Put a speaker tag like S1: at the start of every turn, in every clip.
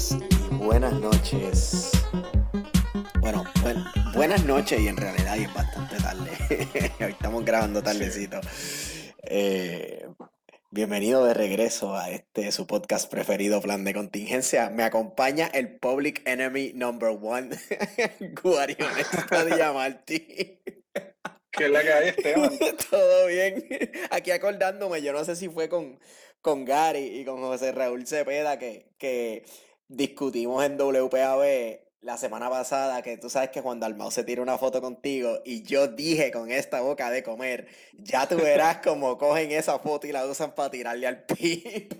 S1: días, buenas tardes y buenas noches. Bueno, buenas noches y en realidad es bastante tarde. Hoy estamos grabando tardecito. Eh, bienvenido de regreso a este su podcast preferido, Plan de Contingencia. Me acompaña el Public Enemy Number One, Guario Diamanti.
S2: ¿Qué es la que hay, Esteban?
S1: Todo bien. Aquí acordándome, yo no sé si fue con, con Gary y con José Raúl Cepeda que, que discutimos en WPAB la semana pasada que tú sabes que Juan Dalmau se tira una foto contigo y yo dije con esta boca de comer, ya tú verás cómo cogen esa foto y la usan para tirarle al pip.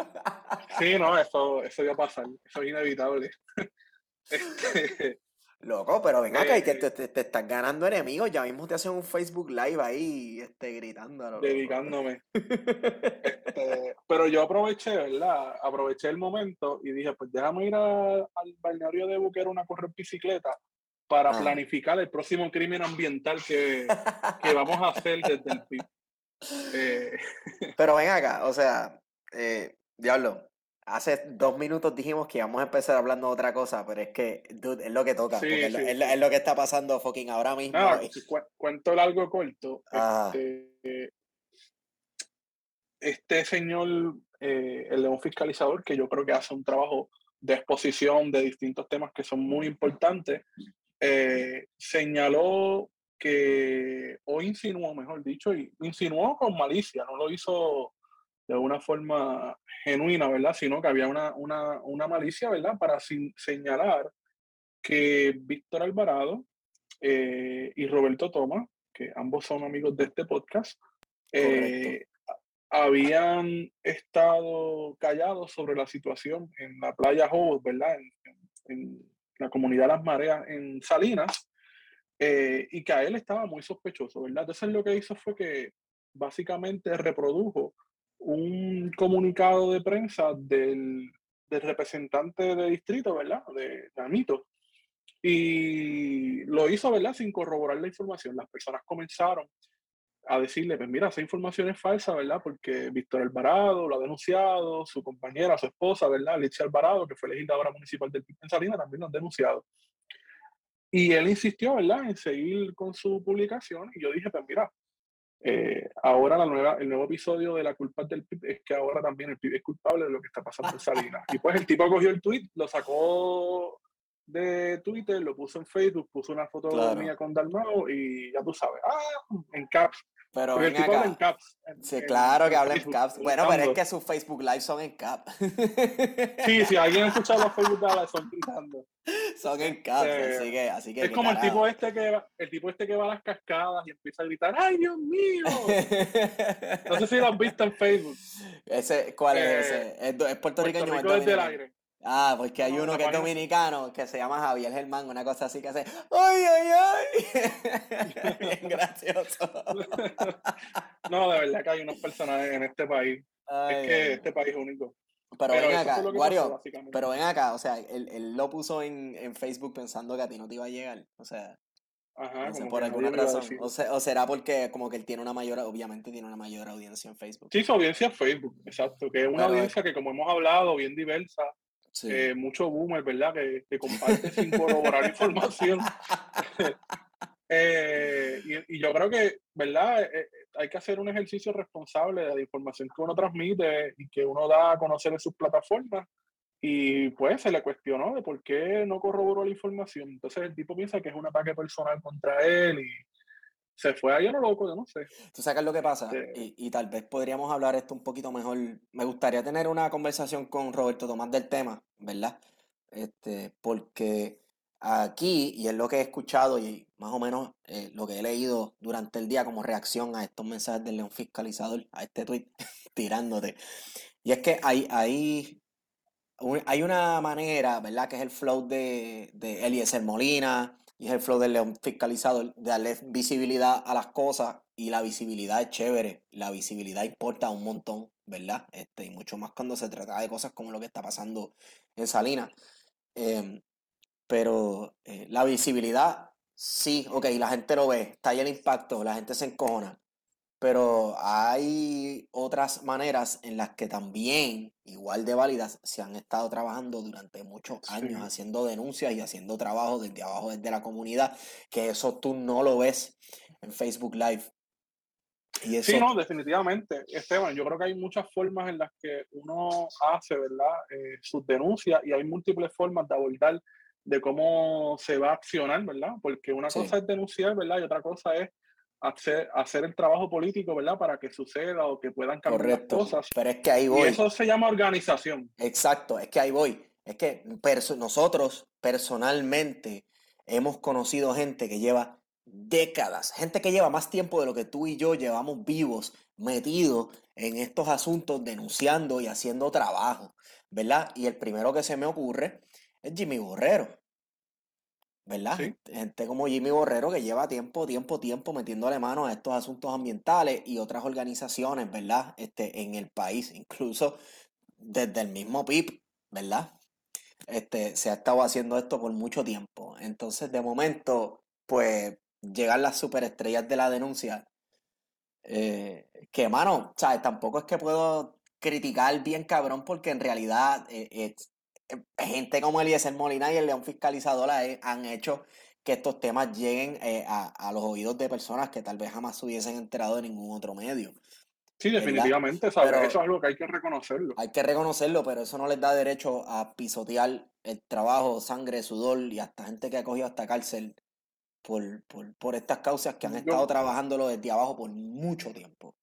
S2: Sí, no, eso, eso iba a pasar, eso es inevitable. Este,
S1: Loco, pero venga acá, y te, te, te, estás ganando enemigos. Ya mismo te hacen un Facebook Live ahí, este, gritándolo.
S2: Dedicándome. este, pero yo aproveché, ¿verdad? Aproveché el momento y dije, pues déjame ir al balneario de Buquero a correr bicicleta para ah. planificar el próximo crimen ambiental que, que vamos a hacer desde el PIB.
S1: Eh, pero ven acá, o sea, eh, diablo, Hace dos minutos dijimos que íbamos a empezar hablando de otra cosa, pero es que, dude, es lo que toca. es, lo, que está pasando fucking ahora mismo.
S2: cuento largo corto. Este, este, señor, eh, el león fiscalizador, que yo creo que hace un trabajo de exposición de distintos temas que son muy importantes, eh, señaló que, o insinuó, mejor dicho, y insinuó con malicia, no lo hizo de una forma genuina, ¿verdad? Sino que había una, una, una malicia, ¿verdad? Para señalar que Víctor Alvarado eh, y Roberto Toma, que ambos son amigos de este podcast, eh, habían estado callados sobre la situación en la playa Jobos, ¿verdad? En, la comunidad Las Mareas en Salinas, eh, y que a él estaba muy sospechoso, ¿verdad? Entonces lo que hizo fue que básicamente reprodujo un comunicado de prensa del, representante de distrito, ¿verdad? De, de Y lo hizo, ¿verdad? Sin corroborar la información. Las personas comenzaron a decirle, pues mira, esa información es falsa, ¿verdad? Porque Víctor Alvarado lo ha denunciado, su compañera, su esposa, ¿verdad? Alicia Alvarado, que fue legisladora municipal del en Salinas, también lo han denunciado. Y él insistió, ¿verdad?, en seguir con su publicación. Y yo dije, pues mira, eh, ahora la nueva, el nuevo episodio de la culpa del PIB es que ahora también el PIB es culpable de lo que está pasando en Salinas. Y pues el tipo cogió el tweet, lo sacó de Twitter, lo puso en Facebook, puso una foto mía con Dalmao y ya tú sabes, ah, en caps.
S1: Pero ven acá. En caps, sí, claro que habla en caps. Bueno, pero es que sus Facebook Live son en caps.
S2: Sí, si alguien ha escuchado los Facebook Live son gritando.
S1: Son en caps, eh, así que, así que
S2: Es como el tipo este que el tipo este que va a las cascadas y empieza a gritar, ¡ay Dios mío! no sé si lo han visto en Facebook.
S1: Ese, ¿cuál es eh, ese? ¿Es, es puertorriqueño
S2: Puerto Rico desde el aire.
S1: Ah, pues que hay uno que es dominicano que se llama Javier Germán, una cosa así que hace ¡Ay, ay, ay! Bien gracioso.
S2: no, de verdad que hay unos personajes en este país. es que este país es único.
S1: Pero, ven acá, Wario, pero ven acá, o sea, él, él lo puso en, en, Facebook pensando que a ti no te iba a llegar. O sea,
S2: Ajá,
S1: por alguna razón. O, o, será porque como que él tiene una mayor, obviamente tiene una mayor audiencia en Facebook.
S2: Sí, su audiencia en Facebook, exacto. Que es una audiencia que como hemos hablado, bien diversa, eh, mucho boomer, ¿verdad? Que, que comparte sin corroborar información. Eh, y, y, yo creo que, ¿verdad? Eh, hay que hacer un ejercicio responsable de la información que uno transmite y que uno da a conocer en sus plataformas. Y pues se le cuestionó de por qué no corroboró la información. Entonces el tipo piensa que es un ataque personal contra él y se fue ahí a lo loco, yo no sé.
S1: Tú sabes lo que pasa, y, y, tal vez podríamos hablar esto un poquito mejor. Me gustaría tener una conversación con Roberto Tomás del tema, ¿verdad? Este, porque aquí, y es lo que he escuchado y más o menos eh, lo que he leído durante el día como reacción a estos mensajes del León Fiscalizador, a este tweet tirándote. Y es que hay, hay, hay una manera, ¿verdad? Que es el flow de, de Eliezer Molina, y es el flow del león fiscalizado, de darle visibilidad a las cosas y la visibilidad es chévere, la visibilidad importa un montón, ¿verdad? Este, y mucho más cuando se trata de cosas como lo que está pasando en Salinas. Em, pero eh, la visibilidad, sí, ok, la gente lo ve, está ahí el impacto, la gente se encojona. Pero hay otras maneras en las que también, igual de válidas, se han estado trabajando durante muchos años haciendo denuncias y haciendo trabajo desde abajo, desde la comunidad, que eso tú no lo ves en Facebook Live.
S2: Y eso... Sí, no, definitivamente. Esteban, yo creo que hay muchas formas en las que uno hace, ¿verdad? Eh, sus denuncias y hay múltiples formas de abordar de cómo se va a accionar, ¿verdad? Porque una cosa es denunciar, ¿verdad? Y otra cosa es hacer, hacer el trabajo político, ¿verdad? Para que suceda o que puedan cambiar las cosas.
S1: Pero es que ahí voy.
S2: Y eso se llama organización.
S1: Exacto, es que ahí voy. Es que nosotros personalmente hemos conocido gente que lleva décadas, gente que lleva más tiempo de lo que tú y yo llevamos vivos, metidos en estos asuntos, denunciando y haciendo trabajo, ¿verdad? Y el primero que se me ocurre es Jimmy Borrero. ¿Verdad? Gente como Jimmy Borrero que lleva tiempo, tiempo, tiempo metiéndole mano a estos asuntos ambientales y otras organizaciones, ¿verdad? Este, en el país, incluso desde el mismo PIP, ¿verdad? Este, se ha estado haciendo esto por mucho tiempo. Entonces, de momento, pues, llegan las superestrellas de la denuncia. Eh, que, mano, ¿sabes? Tampoco es que puedo criticar bien cabrón porque en realidad eh, gente como Eliezer Molina y el León Fiscalizador han hecho que estos temas lleguen eh, a, los oídos de personas que tal vez jamás se hubiesen enterado de ningún otro medio.
S2: Sí, definitivamente, eso es algo que hay que reconocerlo.
S1: Hay que reconocerlo, pero eso no les da derecho a pisotear el trabajo, sangre, sudor y hasta gente que ha cogido hasta cárcel por, por, estas causas que han estado trabajándolo desde abajo por mucho tiempo.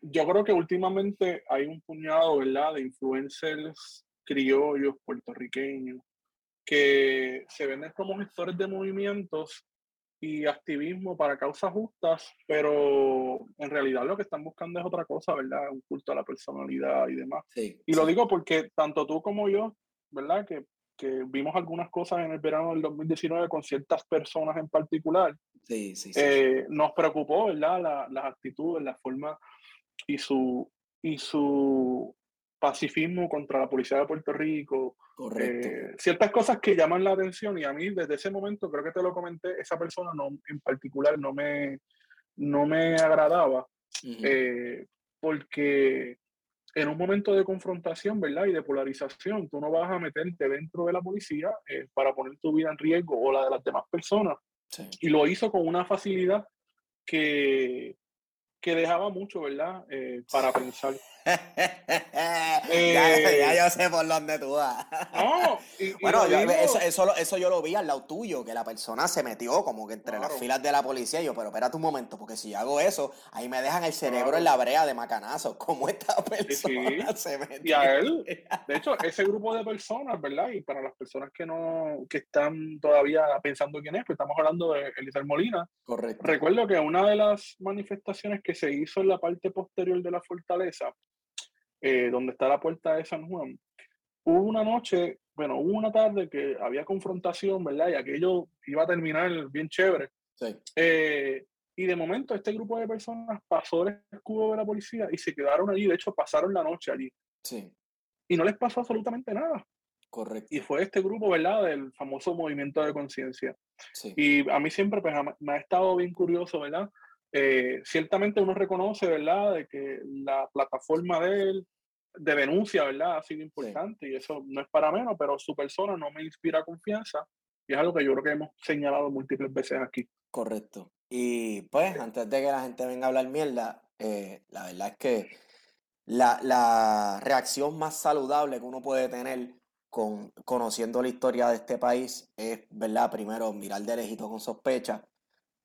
S2: Yo creo que últimamente hay un puñado, ¿verdad?, de influencers criollos, puertorriqueños, que se venden como gestores de movimientos y activismo para causas justas, pero en realidad lo que están buscando es otra cosa, ¿verdad? Un culto a la personalidad y demás. y lo digo porque tanto tú como yo, ¿verdad? Que, que, vimos algunas cosas en el verano del 2019 con ciertas personas en particular.
S1: Sí, sí,
S2: eh, nos preocupó, ¿verdad? La, las actitudes, la forma y su, y su pacifismo contra la policía de Puerto Rico, eh, ciertas cosas que llaman la atención y a mí desde ese momento, creo que te lo comenté, esa persona no, en particular no me, no me agradaba, eh, porque en un momento de confrontación, ¿verdad? Y de polarización, tú no vas a meterte dentro de la policía eh, para poner tu vida en riesgo o la de las demás personas. Y lo hizo con una facilidad que, que dejaba mucho, ¿verdad? para pensar.
S1: Eh, ya, yo sé por dónde tú vas. bueno, eso, eso, eso, yo lo vi al lado tuyo, que la persona se metió como que entre las filas de la policía. Y yo, pero espérate un momento, porque si hago eso, ahí me dejan el cerebro en la brea de macanazo. ¿Cómo esta persona se metió?
S2: Y a él, de hecho, ese grupo de personas, ¿verdad? Y para las personas que no, que están todavía pensando quién es, pues estamos hablando de Elizabeth Molina.
S1: Correcto.
S2: Recuerdo que una de las manifestaciones que se hizo en la parte posterior de la fortaleza eh, donde está la puerta de San Juan, hubo una noche, bueno, hubo una tarde que había confrontación, ¿verdad? Y aquello iba a terminar bien chévere.
S1: Sí.
S2: Eh, y de momento este grupo de personas pasó el escudo de la policía y se quedaron allí, de hecho pasaron la noche allí.
S1: Sí.
S2: Y no les pasó absolutamente nada.
S1: Correcto.
S2: Y fue este grupo, ¿verdad? Del famoso movimiento de conciencia.
S1: Sí.
S2: Y a mí siempre pues, me ha estado bien curioso, ¿verdad? Eh, ciertamente uno reconoce, ¿verdad?, de que la plataforma de él, de denuncia, ¿verdad?, ha sido importante y eso no es para menos, pero su persona no me inspira confianza y es algo que yo creo que hemos señalado múltiples veces aquí.
S1: Correcto. Y pues, antes de que la gente venga a hablar mierda, eh, la verdad es que la, la, reacción más saludable que uno puede tener con conociendo la historia de este país es, ¿verdad? Primero, mirar de lejito con sospecha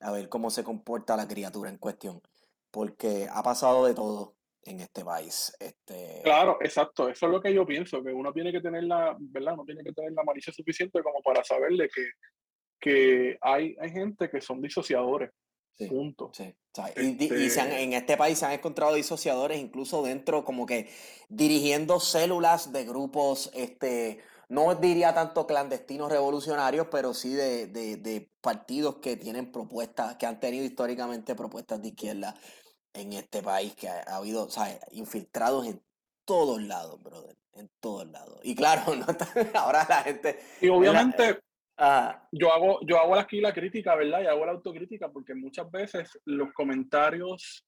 S1: a ver cómo se comporta la criatura en cuestión, porque ha pasado de todo en este país. Este...
S2: Claro, exacto, eso es lo que yo pienso, que uno tiene que tener la, ¿verdad? No tiene que tener la malicia suficiente como para saberle que, que hay, hay gente que son disociadores.
S1: Sí,
S2: punto.
S1: Sí, y, y este en este país se han encontrado disociadores incluso dentro, como que dirigiendo células de grupos este, no diría tanto clandestinos revolucionarios, pero sí de, partidos que tienen propuestas, que han tenido históricamente propuestas de izquierda en este país, que ha, habido, ¿sabes? Infiltrados en todos lados, brother, en todos lados. Y claro, no ahora la gente...
S2: Y obviamente... Yo hago, yo hago aquí la crítica, ¿verdad? Y hago la autocrítica porque muchas veces los comentarios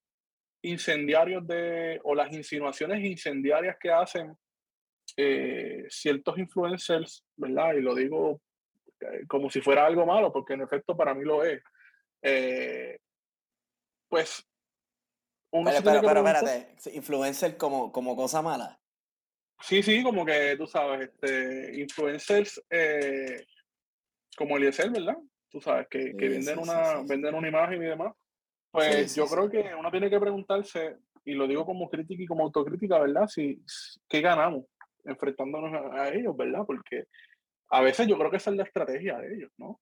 S2: incendiarios de, o las insinuaciones incendiarias que hacen eh, ciertos influencers, ¿verdad? Y lo digo eh, como si fuera algo malo, porque en efecto para mí lo es. Eh, pues.
S1: Uno pero, pero, espérate, influencer como, como cosa mala.
S2: Sí, sí, como que tú sabes, este, influencers como Eliezer, ¿verdad? Tú sabes, que, que venden, una, venden una imagen y demás. Pues yo creo que uno tiene que preguntarse, y lo digo como crítica y como autocrítica, ¿verdad? Si, ¿Qué ganamos enfrentándonos a, ellos, ¿verdad? Porque a veces yo creo que esa es la estrategia de ellos, ¿no?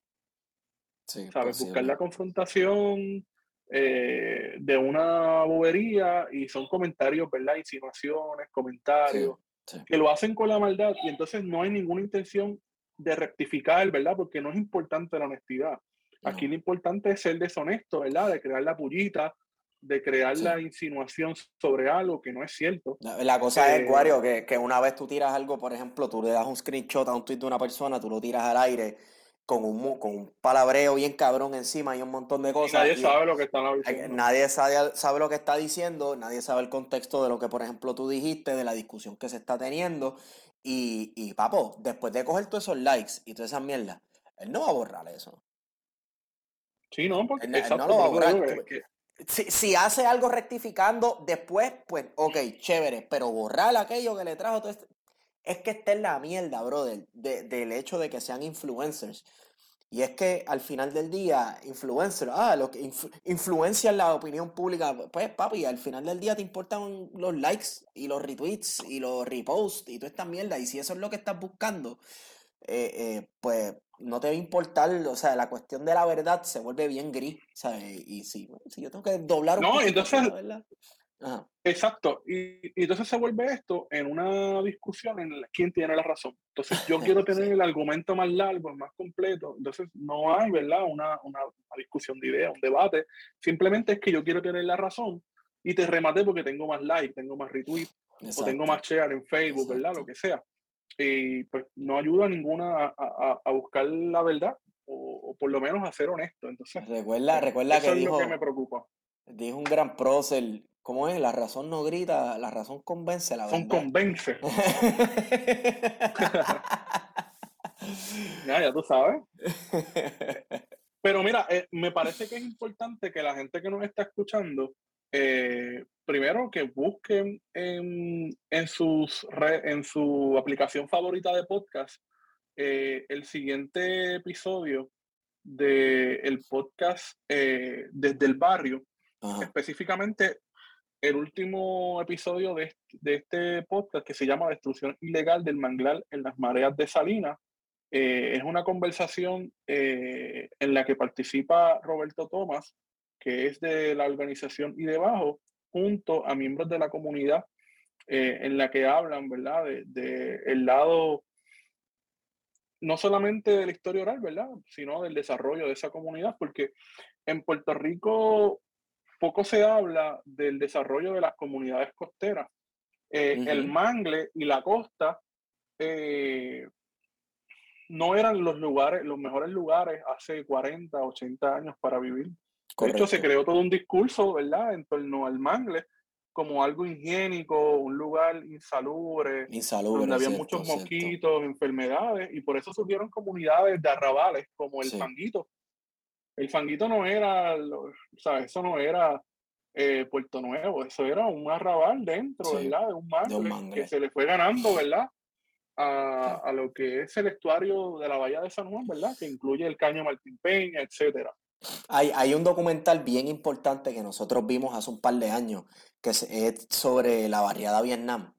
S2: Sí, ¿Sabes? Buscar la confrontación eh, de una bobería y son comentarios, ¿verdad? Insinuaciones, comentarios, que lo hacen con la maldad y entonces no hay ninguna intención de rectificar, ¿verdad? Porque no es importante la honestidad. Aquí lo importante es ser deshonesto, ¿verdad? De crear la pullita, de crear la insinuación sobre algo que no es cierto.
S1: La, cosa es, eh, que, que, una vez tú tiras algo, por ejemplo, tú le das un screenshot a un tweet de una persona, tú lo tiras al aire con un, con un palabreo bien cabrón encima y un montón de cosas.
S2: nadie sabe lo que está diciendo.
S1: Nadie sabe, sabe lo que está diciendo, nadie sabe el contexto de lo que, por ejemplo, tú dijiste, de la discusión que se está teniendo. Y, y papo, después de coger todos esos likes y toda esa mierda, él no va a borrar eso.
S2: Sí, no, porque no lo va a
S1: borrar. Si, hace algo rectificando después, pues, ok, chévere, pero borrar aquello que le trajo todo este... Es que está en la mierda, brother, del hecho de que sean influencers. Y es que al final del día, influencers, ah, lo que influencian la opinión pública. Pues, papi, al final del día te importan los likes y los retweets y los reposts y toda esta mierda. Y si eso es lo que estás buscando, eh, eh, pues no te va a importar, o sea, la cuestión de la verdad se vuelve bien gris, ¿sabes? Y si, si yo tengo que doblar un
S2: No, entonces, exacto, y, entonces se vuelve esto en una discusión en la quién tiene la razón. Entonces yo quiero tener el argumento más largo, más completo, entonces no hay, ¿verdad? Una, una, discusión de ideas, un debate, simplemente es que yo quiero tener la razón y te remate porque tengo más like, tengo más retweet, o tengo más share en Facebook, ¿verdad? Lo que sea y pues no ayuda a ninguna a, buscar la verdad o, por lo menos a ser honesto. Entonces,
S1: recuerda, pues, recuerda que dijo,
S2: que me preocupa.
S1: Dijo un gran prócer, ¿cómo es? La razón no grita, la razón convence, la
S2: verdad. convence. ya, ya tú sabes. Pero mira, eh, me parece que es importante que la gente que nos está escuchando eh, primero que busquen en, sus en su aplicación favorita de podcast eh, el siguiente episodio del el podcast eh, desde el barrio, específicamente el último episodio de, de, este podcast que se llama Destrucción Ilegal del Manglar en las Mareas de Salinas. es una conversación en la que participa Roberto Tomás, que es de la organización y debajo, junto a miembros de la comunidad eh, en la que hablan, ¿verdad? De, el lado no solamente de la historia oral, ¿verdad? Sino del desarrollo de esa comunidad, porque en Puerto Rico poco se habla del desarrollo de las comunidades costeras. Eh, el mangle y la costa eh, no eran los lugares, los mejores lugares hace 40, 80 años para vivir. De hecho, se creó todo un discurso, ¿verdad?, en torno al mangle como algo higiénico, un lugar insalubre, donde había muchos mosquitos, enfermedades, y por eso surgieron comunidades de arrabales como el fanguito. El fanguito no era, o sea, eso no era eh, Puerto Nuevo, eso era un arrabal dentro, ¿verdad? De un, mangle, que se le fue ganando, ¿verdad? A, a, lo que es el estuario de la Bahía de San Juan, ¿verdad? Que incluye el Caño Martín Peña, etcétera.
S1: Hay, un documental bien importante que nosotros vimos hace un par de años, que es, sobre la barriada Vietnam.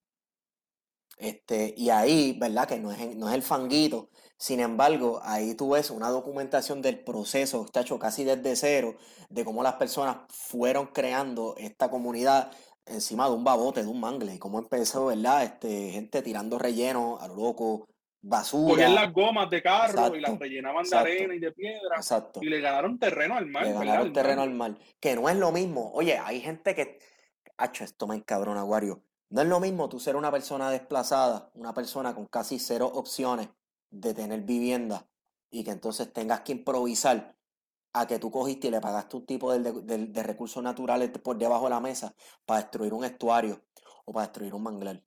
S1: Este, y ahí, ¿verdad? Que no es, no es el fanguito. Sin embargo, ahí tú ves una documentación del proceso, está hecho casi desde cero, de cómo las personas fueron creando esta comunidad encima de un babote, de un mangle, y cómo empezó, ¿verdad? Este, gente tirando relleno a lo loco, basura.
S2: Cogían las gomas de carro y las rellenaban de arena y de piedra. Y le ganaron terreno al mar.
S1: Le ganaron terreno al mar. Que no es lo mismo. Oye, hay gente que. Hacho, esto me encabrona, Aguario. No es lo mismo tú ser una persona desplazada, una persona con casi cero opciones de tener vivienda y que entonces tengas que improvisar a que tú cogiste y le pagaste un tipo de, recursos naturales por debajo de la mesa para destruir un estuario o para destruir un manglar.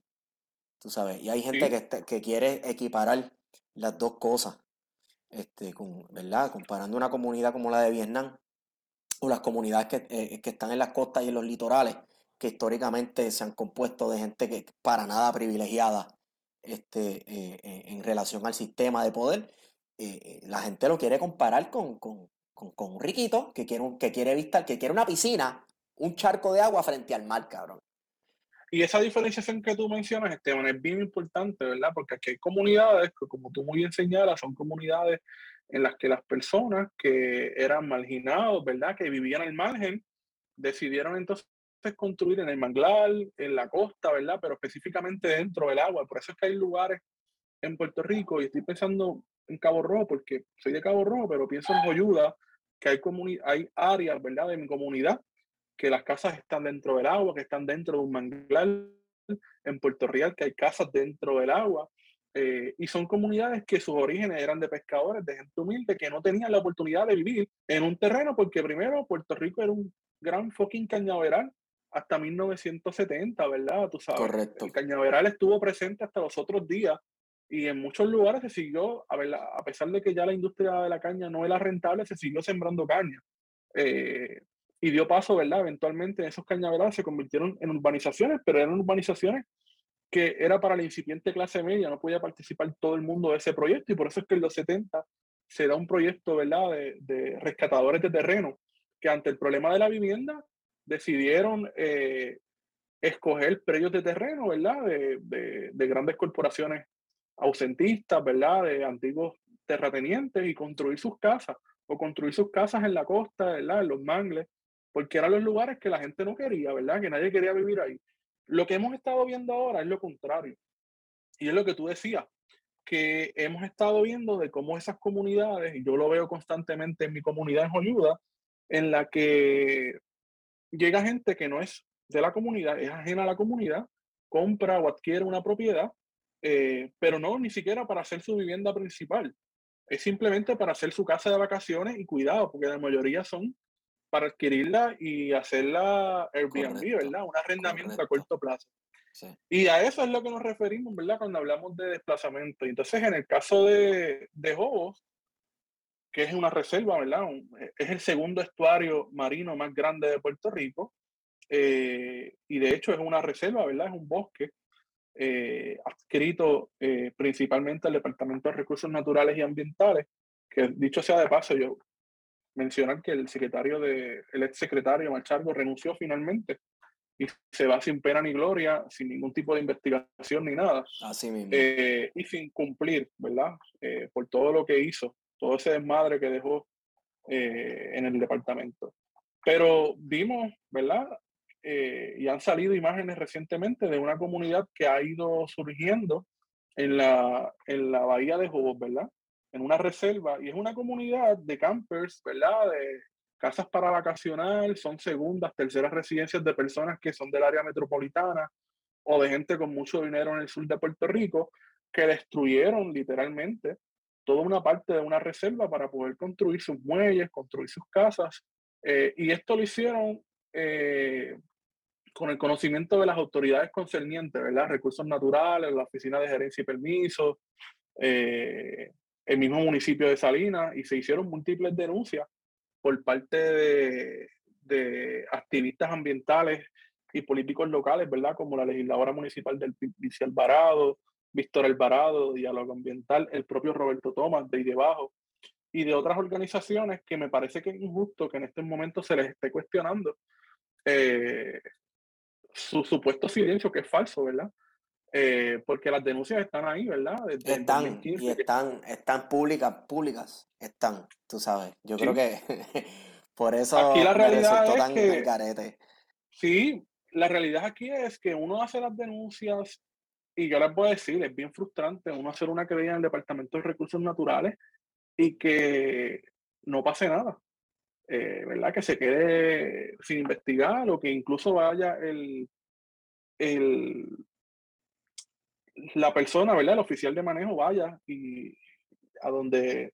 S1: Tú sabes, y hay gente que, que quiere equiparar las dos cosas, este, con, ¿verdad? Comparando una comunidad como la de Vietnam o las comunidades que, eh, que están en las costas y en los litorales, que históricamente se han compuesto de gente que para nada privilegiada este, eh, eh, en relación al sistema de poder, la gente lo quiere comparar con, con, un riquito que quiere, que quiere vista, que quiere una piscina, un charco de agua frente al mar, cabrón.
S2: Y esa diferenciación que tú mencionas, Esteban, es bien importante, ¿verdad? Porque aquí hay comunidades que, como tú muy bien señalas, son comunidades en las que las personas que eran marginados, ¿verdad? Que vivían al margen, decidieron entonces construir en el manglar, en la costa, ¿verdad? Pero específicamente dentro del agua. Por eso es que hay lugares en Puerto Rico, y estoy pensando en Cabo Rojo, porque soy de Cabo Rojo, pero pienso en Joyuda, que hay, hay áreas, ¿verdad?, de mi comunidad, que las casas están dentro del agua, que están dentro de un manglar. En Puerto Real, que hay casas dentro del agua. Eh, y son comunidades que sus orígenes eran de pescadores, de gente humilde, que no tenían la oportunidad de vivir en un terreno, porque primero Puerto Rico era un gran fucking cañaveral hasta 1970, ¿verdad? Tú sabes.
S1: Correcto.
S2: El cañaveral estuvo presente hasta los otros días y en muchos lugares se siguió, a, a pesar de que ya la industria de la caña no era rentable, se siguió sembrando caña. Eh, y dio paso, ¿verdad? Eventualmente esos cañaverales se convirtieron en urbanizaciones, pero eran urbanizaciones que era para la incipiente clase media, no podía participar todo el mundo de ese proyecto y por eso es que en los 70 se da un proyecto, ¿verdad?, de, de rescatadores de terreno, que ante el problema de la vivienda decidieron eh, escoger predios de terreno, ¿verdad?, de, de, de grandes corporaciones ausentistas, ¿verdad?, de antiguos terratenientes y construir sus casas o construir sus casas en la costa, ¿verdad?, en los mangles, porque eran los lugares que la gente no quería, ¿verdad?, que nadie quería vivir ahí. Lo que hemos estado viendo ahora es lo contrario. Y es lo que tú decías, que hemos estado viendo de cómo esas comunidades, y yo lo veo constantemente en mi comunidad en Joliuda, en la que llega gente que no es de la comunidad, es ajena a la comunidad, compra o adquiere una propiedad eh, pero no ni siquiera para hacer su vivienda principal. Es simplemente para hacer su casa de vacaciones y cuidado, porque la mayoría son para adquirirla y hacerla Airbnb, ¿verdad? Un arrendamiento a corto plazo. Y a eso es lo que nos referimos, ¿verdad? Cuando hablamos de desplazamiento. Entonces, en el caso de, de Jobos, que es una reserva, ¿verdad? es el segundo estuario marino más grande de Puerto Rico. Eh, y de hecho es una reserva, ¿verdad? Es un bosque eh, adscrito eh, principalmente al Departamento de Recursos Naturales y Ambientales, que dicho sea de paso, yo mencionar que el secretario de, el ex secretario Machargo renunció finalmente y se va sin pena ni gloria, sin ningún tipo de investigación ni nada.
S1: Así mismo.
S2: Eh, y sin cumplir, ¿verdad? por todo lo que hizo, todo ese desmadre que dejó en el departamento. Pero vimos, ¿verdad? Eh, y han salido imágenes recientemente de una comunidad que ha ido surgiendo en la, en la bahía de Jobos, ¿verdad? En una reserva, y es una comunidad de campers, ¿verdad? De casas para vacacionar, son segundas, terceras residencias de personas que son del área metropolitana o de gente con mucho dinero en el sur de Puerto Rico, que destruyeron literalmente toda una parte de una reserva para poder construir sus muelles, construir sus casas. Eh, y esto lo hicieron eh, con el conocimiento de las autoridades concernientes, ¿verdad? Recursos naturales, la Oficina de Gerencia y Permisos, eh, el mismo municipio de Salinas, y se hicieron múltiples denuncias por parte de, activistas ambientales y políticos locales, ¿verdad? Como la legisladora municipal del Vice Alvarado, Víctor Alvarado, Diálogo Ambiental, el propio Roberto Tomás de ahí debajo, y de otras organizaciones que me parece que es injusto que en este momento se les esté cuestionando eh, su supuesto silencio, que es falso, ¿verdad? Eh, porque las denuncias están ahí, ¿verdad?
S1: están, y están, están públicas, públicas, están, tú sabes. Yo creo que por eso
S2: aquí la realidad es que, Sí, la realidad aquí es que uno hace las denuncias y yo les voy a decir, es bien frustrante uno hacer una querella en el Departamento de Recursos Naturales y que no pase nada. Eh, ¿verdad? Que se quede sin investigar o que incluso vaya el, el, la persona, ¿verdad? El oficial de manejo vaya y a donde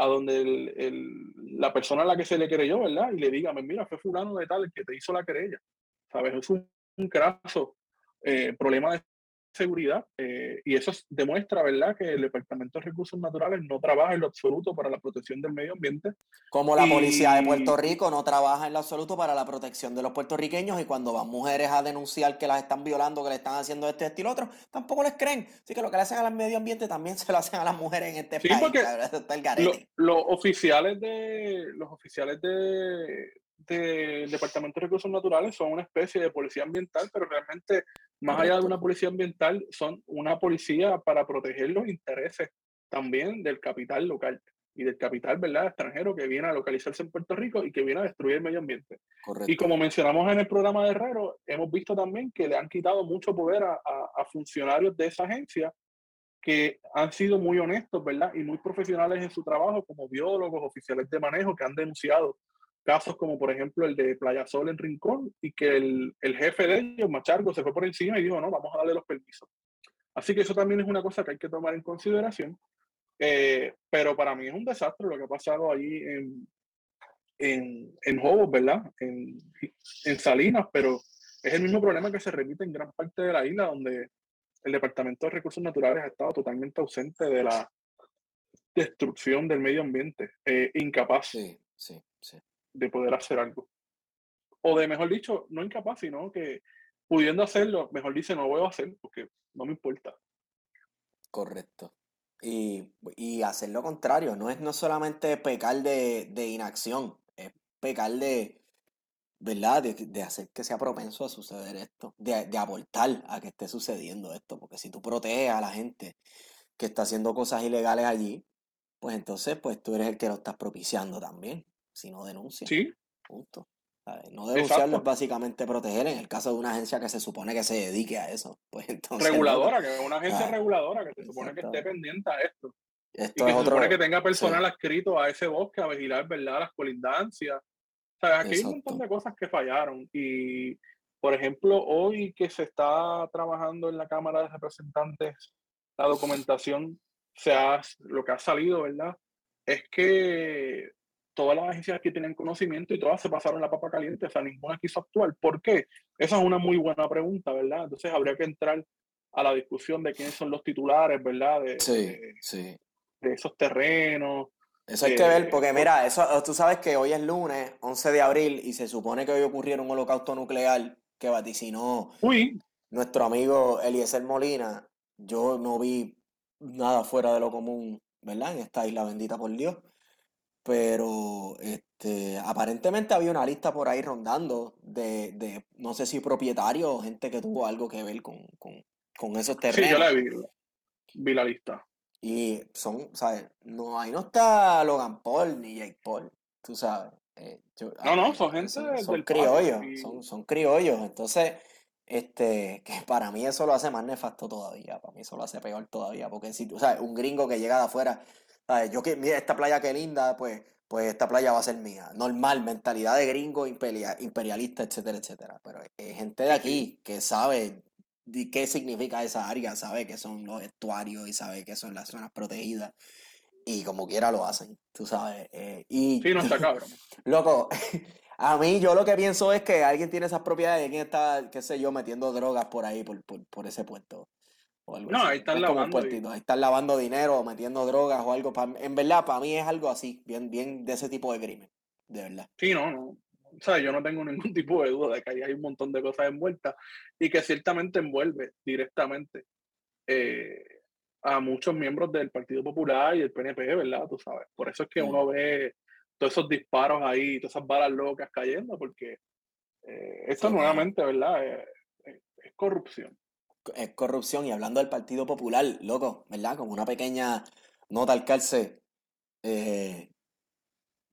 S2: a donde la persona a la que se le creyó, ¿verdad? Y le diga, mira, fue fulano de tal el que te hizo la querella. ¿Sabes? Es un, un caso eh, problema de seguridad eh, y eso demuestra, ¿verdad?, que el Departamento de Recursos Naturales no trabaja en lo absoluto para la protección del medio ambiente.
S1: Como la policía de Puerto Rico no trabaja en lo absoluto para la protección de los puertorriqueños y cuando van mujeres a denunciar que las están violando, que le están haciendo este, este y lo otro, tampoco les creen. Así que lo que le hacen al medio ambiente también se lo hacen a las mujeres en este
S2: sí,
S1: país.
S2: Porque los oficiales de los oficiales de, del Departamento de Recursos Naturales son una especie de policía ambiental, pero realmente, más allá de una policía ambiental, son una policía para proteger los intereses también del capital local y del capital ¿verdad? extranjero que viene a localizarse en Puerto Rico y que viene a destruir el medio ambiente. Y como mencionamos en el programa de Herrero, hemos visto también que le han quitado mucho poder a, a funcionarios de esa agencia que han sido muy honestos, ¿verdad? Y muy profesionales en su trabajo, como biólogos, oficiales de manejo, que han denunciado casos como por ejemplo el de Playa Sol en Rincón y que el, el, jefe de ellos, Machargo, se fue por encima y dijo, no, vamos a darle los permisos. Así que eso también es una cosa que hay que tomar en consideración. Eh, pero para mí es un desastre lo que ha pasado allí en, en, en Hobos, ¿verdad? En, en Salinas, pero es el mismo problema que se repite en gran parte de la isla, donde el Departamento de Recursos Naturales ha estado totalmente ausente de la destrucción del medio ambiente, eh, incapaz.
S1: Sí, sí,
S2: de poder hacer algo. O de, mejor dicho, no incapaz, sino que pudiendo hacerlo, mejor dice, no voy a hacer porque no me importa.
S1: Correcto. Y, y hacer lo contrario, no es no solamente pecar de, de inacción, es pecar de, ¿verdad? De, de, hacer que sea propenso a suceder esto, de, de aportar a que esté sucediendo esto, porque si tú proteges a la gente que está haciendo cosas ilegales allí, pues entonces pues tú eres el que lo estás propiciando también si no denuncia.
S2: Sí.
S1: Punto. No denunciarlo es básicamente proteger en el caso de una agencia que se supone que se dedique a eso. Pues entonces,
S2: reguladora, que es una agencia ah, reguladora que se supone que esté pendiente a esto. esto y que se supone que tenga personal adscrito a ese bosque a vigilar, ¿verdad? Las colindancias. O sea, aquí hay un montón de cosas que fallaron. Y, por ejemplo, hoy que se está trabajando en la Cámara de Representantes la documentación, se ha, lo que ha salido, ¿verdad? Es que todas las agencias que tienen conocimiento y todas se pasaron la papa caliente, o sea, ninguna quiso actuar. ¿Por qué? Esa es una muy buena pregunta, ¿verdad? Entonces habría que entrar a la discusión de quiénes son los titulares, ¿verdad? De,
S1: sí, sí.
S2: de esos terrenos.
S1: Eso hay que ver, porque mira, eso, tú sabes que hoy es lunes, 11 de abril, y se supone que hoy ocurriera un holocausto nuclear que vaticinó
S2: Uy.
S1: nuestro amigo Eliezer Molina. Yo no vi nada fuera de lo común, ¿verdad? En esta isla bendita por Dios pero este, aparentemente había una lista por ahí rondando de, de no sé si propietarios o gente que tuvo algo que ver con, con, con esos terrenos.
S2: Sí, yo la vi, vi la lista.
S1: Y son, ¿sabes? No, ahí no está Logan Paul ni Jake Paul, tú sabes. Eh,
S2: no, no, son gente
S1: son, criollos, son, son criollos. Entonces, este, que para mí eso lo hace más nefasto todavía, para mí eso lo hace peor todavía, porque si tú sabes, un gringo que llega de afuera yo que, mira, esta playa qué linda, pues, pues esta playa va a ser mía. Normal, mentalidad de gringo imperialista, etcétera, etcétera. Pero hay gente de aquí que sabe qué significa esa área, sabe que son los estuarios y sabe que son las zonas protegidas. Y como quiera lo hacen, tú sabes. Eh, y,
S2: sí, no está cabrón.
S1: Loco, a mí yo lo que pienso es que alguien tiene esas propiedades y alguien está, qué sé yo, metiendo drogas por ahí, por, por, por ese
S2: no, ahí están lavando.
S1: Ahí están lavando dinero, metiendo drogas o algo. En verdad, para mí es algo así, bien, bien de ese tipo de crimen, de verdad.
S2: Sí, no, no. O sea, yo no tengo ningún tipo de duda de que ahí hay un montón de cosas envueltas y que ciertamente envuelve directamente eh, a muchos miembros del Partido Popular y del PNP, ¿verdad? Tú sabes. Por eso es que uno ve todos esos disparos ahí, todas esas balas locas cayendo, porque eh, esto nuevamente, ¿verdad? es corrupción
S1: es corrupción. Y hablando del Partido Popular, loco, ¿verdad? Como una pequeña nota al calce. Eh,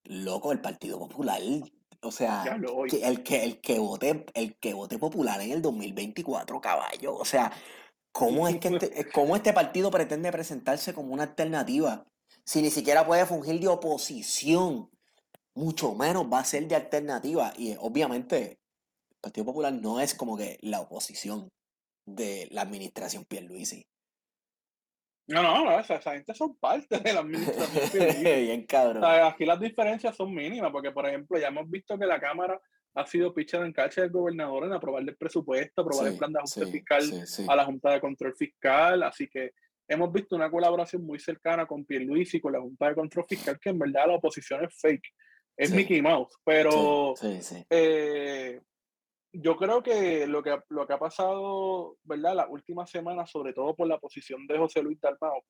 S1: loco, el Partido Popular. O sea, el que, el que vote, el que vote popular en el 2024, caballo. O sea, ¿cómo es que este, cómo este partido pretende presentarse como una alternativa? Si ni siquiera puede fungir de oposición, mucho menos va a ser de alternativa. Y obviamente, el Partido Popular no es como que la oposición de la administración Pierluisi.
S2: No, no, no esa, gente son parte de la administración.
S1: Bien cabrón.
S2: aquí las diferencias son mínimas, porque por ejemplo ya hemos visto que la Cámara ha sido picha en calcha del gobernador en aprobar el presupuesto, aprobar el plan de ajuste fiscal a la Junta de Control Fiscal, así que hemos visto una colaboración muy cercana con Pierluisi y con la Junta de Control Fiscal, que en verdad la oposición es fake, es Mickey Mouse, pero eh, yo creo que lo, que lo que ha pasado, ¿verdad? Las últimas semanas, sobre todo por la posición de José Luis Dalmao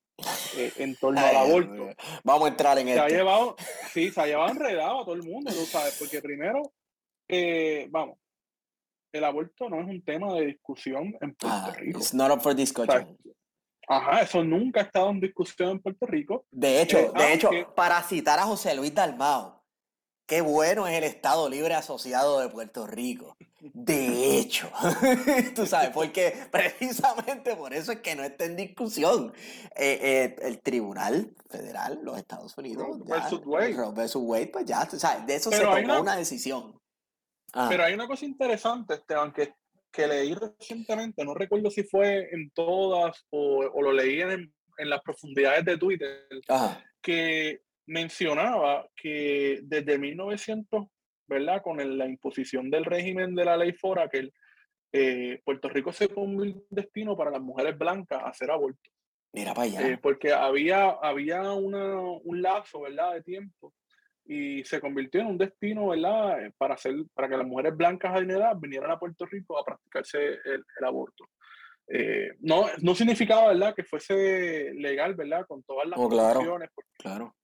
S2: eh, en torno al aborto.
S1: Vamos a entrar en
S2: se Ha llevado, sí, se ha llevado enredado a todo el mundo, tú sabes, porque primero eh, vamos, el aborto no es un tema de discusión en Puerto ah, Rico.
S1: It's not up for discussion.
S2: ajá, eso nunca ha estado en discusión en Puerto Rico.
S1: De hecho, eh, de hecho, para citar a José Luis Dalmao, qué bueno es el Estado Libre Asociado de Puerto Rico. De hecho, tú sabes, porque precisamente por eso es que no está en discusión. Eh, el Tribunal Federal, los Estados Unidos,
S2: versus Wade.
S1: Wade, pues ya, tú sabes, de eso se tomó una decisión.
S2: Ah. Pero hay una cosa interesante, Esteban, que, que leí recientemente, no recuerdo si fue en todas o, lo leí en, en, las profundidades de Twitter, que mencionaba que desde 1900, ¿verdad? Con la imposición del régimen de la ley Foraker, eh, Puerto Rico se convirtió un destino para las mujeres blancas a hacer aborto.
S1: Mira para allá.
S2: Eh, porque había, había una, un lazo, ¿verdad? De tiempo y se convirtió en un destino, ¿verdad? Eh, para, hacer, para que las mujeres blancas adineradas vinieran a Puerto Rico a practicarse el, aborto. Eh, no, no significaba, ¿verdad?, que fuese legal, ¿verdad?, con todas las
S1: oh,
S2: condiciones.
S1: claro,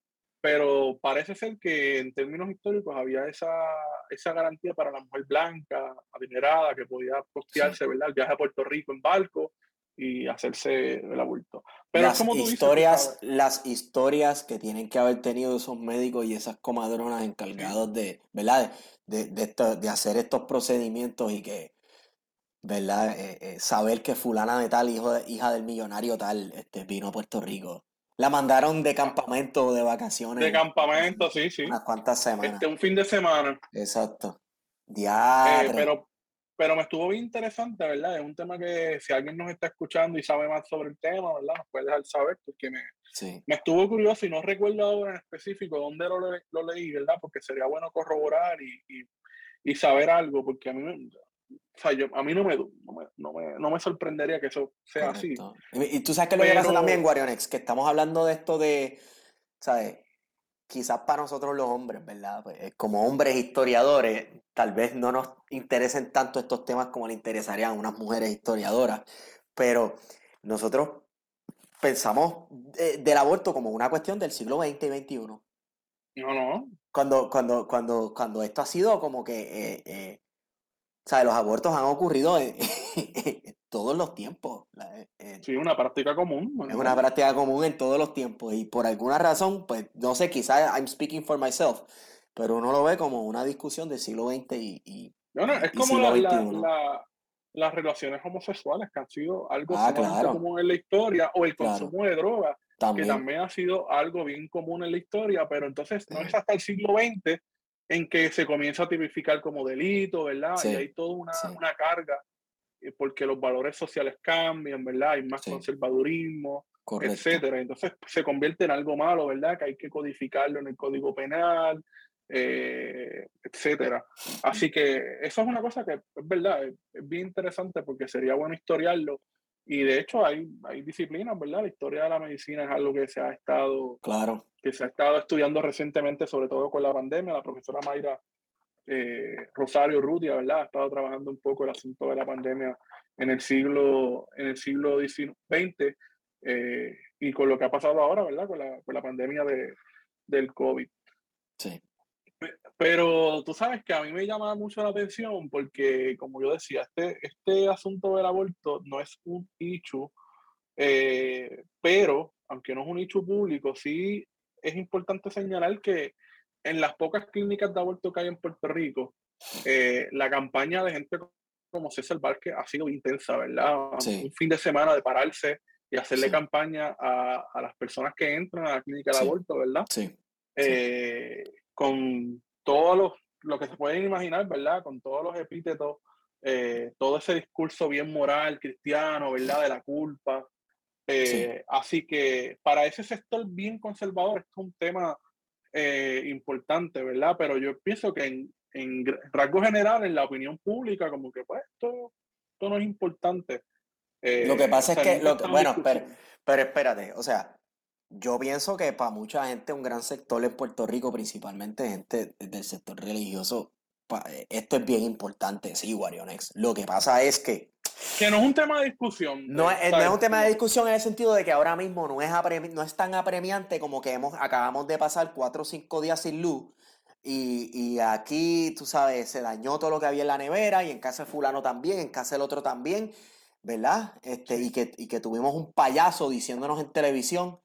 S2: Pero parece ser que en términos históricos había esa, esa garantía para la mujer blanca, adinerada, que podía costearse, ¿verdad?, el viaje a Puerto Rico en barco y hacerse el aborto.
S1: Pero las historias, las historias que tienen que haber tenido esos médicos y esas comadronas encargados de, ¿verdad? De, de, hacer estos procedimientos y que, ¿verdad? Eh, eh, saber que fulana de tal, hijo de, hija del millonario tal, este, vino a Puerto Rico. La mandaron de campamento, de vacaciones.
S2: De campamento, sí, sí.
S1: Unas cuantas semanas.
S2: Este, un fin de semana.
S1: Exacto.
S2: Eh, pero pero me estuvo bien interesante, ¿verdad? Es un tema que si alguien nos está escuchando y sabe más sobre el tema, ¿verdad? Nos puede dejar saber, porque me, me estuvo curioso y no recuerdo ahora en específico dónde lo, lo leí, ¿verdad? Porque sería bueno corroborar y, y, saber algo, porque a mí, o sea, yo, a mí no me, no me, no me, sorprendería que eso sea así.
S1: Y, tú sabes que lo que pasa también, Guarionex, que estamos hablando de esto de, ¿sabes? quizás para nosotros los hombres, ¿verdad? Pues, eh, como hombres historiadores, tal vez no nos interesen tanto estos temas como le interesarían a unas mujeres historiadoras, pero nosotros pensamos del aborto como una cuestión del siglo XX y XXI. No,
S2: no.
S1: Cuando, cuando, cuando, cuando esto ha sido como que, eh, eh, o sea, los abortos han ocurrido en, todos los tiempos.
S2: Eh, eh, sí, una práctica común.
S1: Es una práctica común en todos los tiempos y por alguna razón, pues no sé, quizás I'm speaking for myself, pero uno lo ve como una discusión del siglo XX y, y
S2: es como la, las relaciones homosexuales que han sido algo ah, común en la historia o el consumo de drogas, que también ha sido algo bien común en la historia, pero entonces no es hasta el siglo XX en que se comienza a tipificar como delito, ¿verdad? y hay toda una, una carga eh, porque los valores sociales cambian, ¿verdad? Hay más conservadurismo, etcétera. Entonces se convierte en algo malo, ¿verdad? Que hay que codificarlo en el Código Penal, eh, etcétera. Así que eso es una cosa que es verdad, es, bien interesante porque sería bueno historiarlo. Y de hecho hay, hay disciplinas, ¿verdad? La historia de la medicina es algo que se ha estado,
S1: claro.
S2: que se ha estado estudiando recientemente, sobre todo con la pandemia. La profesora Mayra eh, Rosario Rutia, ¿verdad? Ha estado trabajando un poco el asunto de la pandemia en el siglo, en el siglo XX eh, y con lo que ha pasado ahora, ¿verdad? Con la, con la pandemia de, del COVID.
S1: Sí.
S2: Pero tú sabes que a mí me llama mucho la atención porque, como yo decía, este, este asunto del aborto no es un hecho, eh, pero aunque no es un hecho público, sí es importante señalar que en las pocas clínicas de aborto que hay en Puerto Rico, eh, la campaña de gente como César Vázquez ha sido intensa, ¿verdad? Un fin de semana de pararse y hacerle campaña a, a, las personas que entran a la clínica de aborto, ¿verdad?
S1: Sí.
S2: Eh, con todo lo, lo, que se pueden imaginar, ¿verdad? Con todos los epítetos, eh, todo ese discurso bien moral, cristiano, ¿verdad? De la culpa. Eh, así que para ese sector bien conservador, esto es un tema eh, importante, ¿verdad? Pero yo pienso que en, en rasgo general, en la opinión pública, como que pues esto, esto no es importante.
S1: lo que pasa es que, lo bueno, pero, pero espérate, o sea, yo pienso que para mucha gente, un gran sector en Puerto Rico, principalmente gente del sector religioso, eh, esto es bien importante, sí, Warionex. Lo que pasa es que...
S2: Que no es un tema de discusión.
S1: No, es, no es un tema de discusión en el sentido de que ahora mismo no es, no es tan apremiante como que hemos, acabamos de pasar cuatro o cinco días sin luz. Y, y, aquí, tú sabes, se dañó todo lo que había en la nevera y en casa de fulano también, en casa del otro también, ¿verdad? Este, y, que, y que tuvimos un payaso diciéndonos en televisión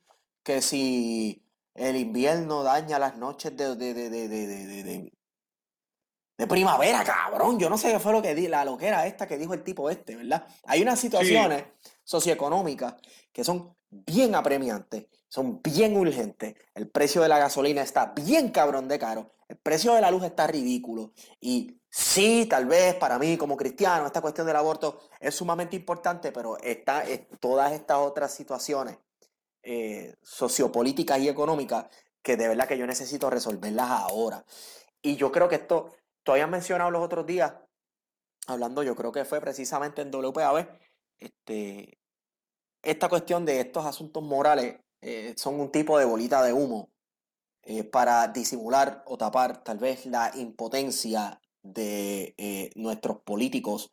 S1: que si el invierno daña las noches de, de, de, de, de primavera, cabrón. Yo no sé qué fue lo que di, la loquera esta que dijo el tipo este, ¿verdad? Hay unas situaciones socioeconómicas que son bien apremiantes, son bien urgentes. El precio de la gasolina está bien cabrón de caro. El precio de la luz está ridículo. Y sí, tal vez para mí como cristiano, esta cuestión del aborto es sumamente importante, pero está, todas estas otras situaciones eh, sociopolíticas y económicas que de verdad que yo necesito resolverlas ahora. Y yo creo que esto Tú habías mencionado los otros días, hablando, yo creo que fue precisamente en WPAB, este, esta cuestión de estos asuntos morales eh, son un tipo de bolita de humo eh, para disimular o tapar tal vez la impotencia de eh, nuestros políticos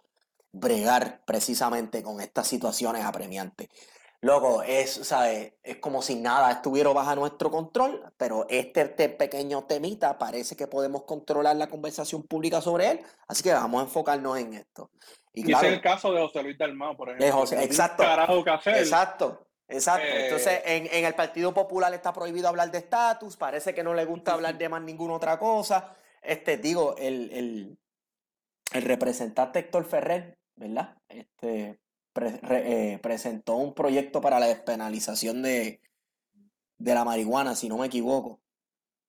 S1: bregar precisamente con estas situaciones apremiantes. Loco, es, ¿sabes? Es como si nada estuviera bajo nuestro control, pero este, este, pequeño temita parece que podemos controlar la conversación pública sobre él, así que vamos a enfocarnos en esto.
S2: Y, ese es el caso de José Luis Dalmau, por ejemplo.
S1: José, exacto. Exacto. Exacto. Entonces, en, en, el Partido Popular está prohibido hablar de estatus, parece que no le gusta hablar de más ninguna otra cosa. Este, digo, el, el, el representante Héctor Ferrer, ¿verdad? Este, eh, presentó un proyecto para la despenalización de, de la marihuana, si no me equivoco.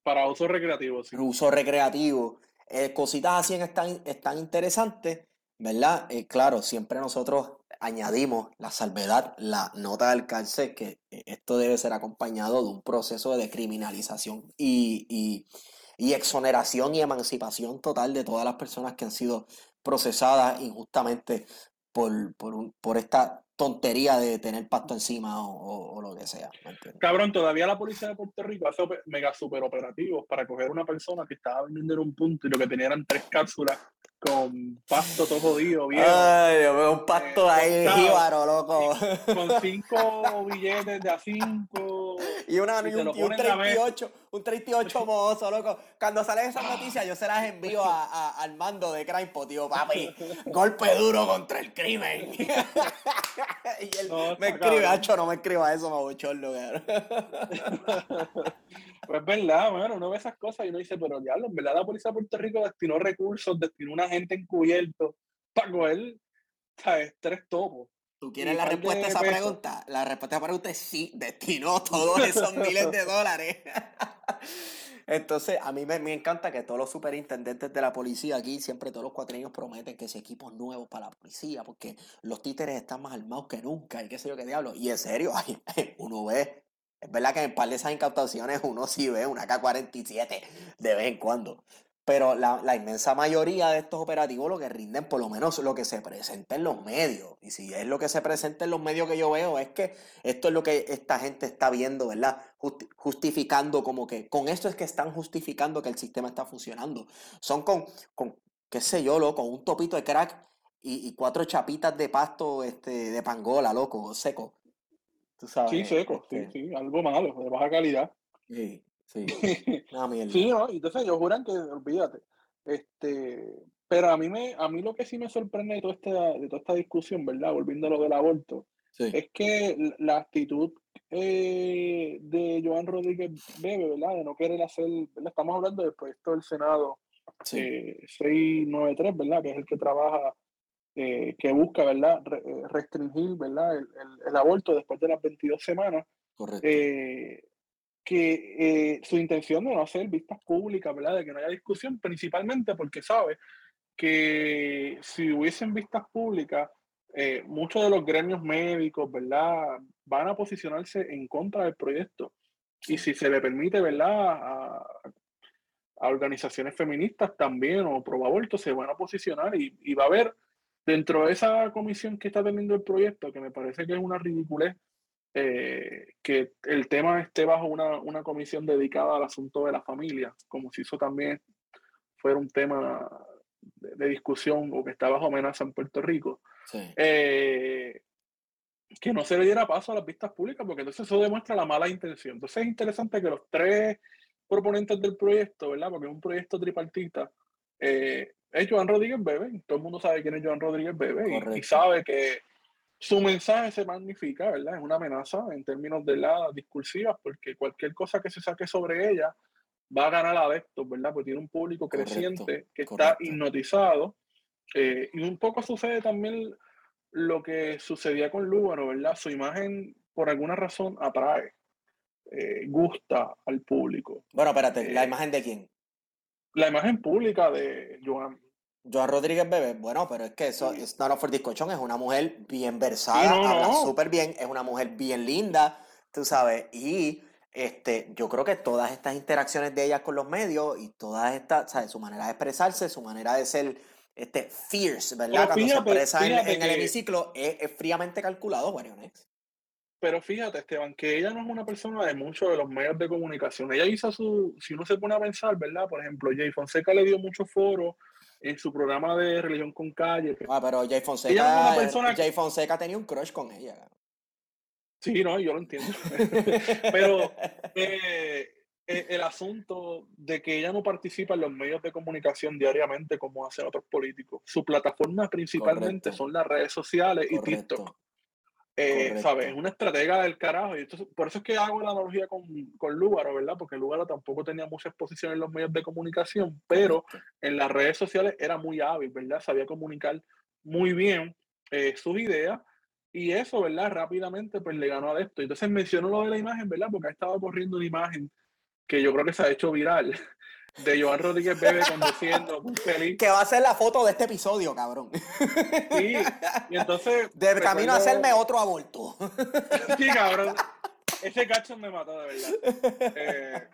S2: Para uso recreativo, sí.
S1: Uso recreativo. Eh, cositas así están, están interesantes, ¿verdad? Eh, claro, siempre nosotros añadimos la salvedad, la nota del cárcel, que esto debe ser acompañado de un proceso de descriminalización y, y, y exoneración y emancipación total de todas las personas que han sido procesadas injustamente por, por, un, por esta tontería de tener pasto encima o, lo que sea.
S2: Cabrón, todavía la policía de Puerto Rico hace mega super operativos para coger una persona que estaba vendiendo en un punto y lo que tenía eran tres cápsulas con pasto todo jodido, bien.
S1: Ay, yo veo un pasto eh, ahí, jíbaro, loco.
S2: Con cinco billetes de a cinco.
S1: Y, una, y, un, 38, un 38 mozo, loco. Cuando salen esas noticias, yo se las envío a, a, al mando de Crimpo, tío, papi. Golpe duro contra el crimen. y él me escribe, Hacho, no me escriba eso, mabuchorlo,
S2: Pues es verdad, bueno, uno ve esas cosas y uno dice, pero diablo, en verdad la policía de Puerto Rico destinó recursos, destinó una encubierto para coger, ¿sabes? Tres topos.
S1: ¿Tú quieres la respuesta a esa pregunta? La respuesta a esa pregunta es sí, destinó todos esos miles de dólares. Entonces, a mí me, me, encanta que todos los superintendentes de la policía aquí, siempre todos los cuatriños prometen que si equipos nuevos para la policía, porque los títeres están más armados que nunca y qué sé yo qué diablo. Y en serio, uno ve es verdad que en par de esas incautaciones uno sí ve una K-47 de vez en cuando. Pero la, inmensa mayoría de estos operativos lo que rinden, por lo menos lo que se presenta en los medios. Y si es lo que se presenta en los medios que yo veo, es que esto es lo que esta gente está viendo, ¿verdad? justificando como que, con esto es que están justificando que el sistema está funcionando. Son con, con qué sé yo, loco, un topito de crack y, y cuatro chapitas de pasto este, de pangola, loco, seco.
S2: Sí, seco, sí, este sí, algo malo, de baja calidad.
S1: Sí, sí.
S2: sí, no, entonces ellos juran que, olvídate. Este, pero a mí me, a mí lo que sí me sorprende de toda esta, de toda esta discusión, ¿verdad? Volviendo a lo del aborto, es que la actitud eh, de Joan Rodríguez Bebe, ¿verdad? De no querer hacer, ¿verdad? Estamos hablando del proyecto del Senado 693, eh, ¿verdad? Que es el que trabaja eh, que busca, ¿verdad?, eh, restringir, ¿verdad?, el, el, aborto después de las 22 semanas.
S1: Correcto.
S2: Eh, que su intención de no hacer vistas públicas, ¿verdad?, de que no haya discusión, principalmente porque sabe que si hubiesen vistas públicas, eh, muchos de los gremios médicos, ¿verdad? Van a posicionarse en contra del proyecto. Y si se le permite, ¿verdad? A, organizaciones feministas también o pro se van a posicionar y, y, va a haber dentro de esa comisión que está teniendo el proyecto, que me parece que es una ridiculez, eh, que el tema esté bajo una, una, comisión dedicada al asunto de la familia, como si eso también fuera un tema de, discusión o que está bajo amenaza en Puerto Rico. Eh, que no se le diera paso a las vistas públicas, porque entonces eso demuestra la mala intención. Entonces es interesante que los tres proponentes del proyecto, ¿verdad? Porque es un proyecto tripartita, eh, es Joan Rodríguez Bebe, todo el mundo sabe quién es Joan Rodríguez Bebe y, sabe que su mensaje se magnifica, ¿verdad? Es una amenaza en términos de la discursivas, porque cualquier cosa que se saque sobre ella va a ganar adeptos, ¿verdad? Porque tiene un público creciente que está hipnotizado. Eh, y un poco sucede también lo que sucedía con Lúbaro, ¿verdad? Su imagen, por alguna razón, atrae, eh, gusta al público.
S1: Bueno, espérate, ¿la eh, imagen de quién?
S2: La imagen pública de Joan.
S1: Joan Rodríguez Bebé, bueno, pero es que eso es not for discochón, es una mujer bien versada, habla súper bien, es una mujer bien linda, tú sabes, y este, yo creo que todas estas interacciones de ella con los medios y todas estas, ¿sabes? Su manera de expresarse, su manera de ser este, fierce, ¿verdad? Cuando se expresa en, el hemiciclo, es, fríamente calculado, Guarionex.
S2: Pero fíjate, Esteban, que ella no es una persona de muchos de los medios de comunicación. Ella hizo su, si uno se pone a pensar, ¿verdad? Por ejemplo, Jay Fonseca le dio mucho foro en su programa de Religión con Calle.
S1: Ah, pero Jay Fonseca, persona... Jay Fonseca tenía un crush con ella.
S2: Sí, no, yo lo entiendo. Pero eh, eh, el asunto de que ella no participa en los medios de comunicación diariamente como hacen otros políticos. Su plataforma principalmente son las redes sociales y TikTok. Eh, ¿Sabes? Es una estratega del carajo. Y por eso es que hago la analogía con, con Lúgaro, ¿verdad? Porque Lúgaro tampoco tenía mucha exposición en los medios de comunicación, pero en las redes sociales era muy hábil, ¿verdad? Sabía comunicar muy bien sus ideas y eso, ¿verdad? Rápidamente, pues le ganó a esto. Entonces menciono lo de la imagen, ¿verdad? Porque ha estado corriendo una imagen que yo creo que se ha hecho viral de Joan Rodríguez Bebe conduciendo, muy feliz.
S1: Que va a ser la foto de este episodio, cabrón.
S2: Sí, y entonces.
S1: De camino a hacerme otro aborto.
S2: Sí, cabrón. Ese cacho me mató, de verdad. Eh,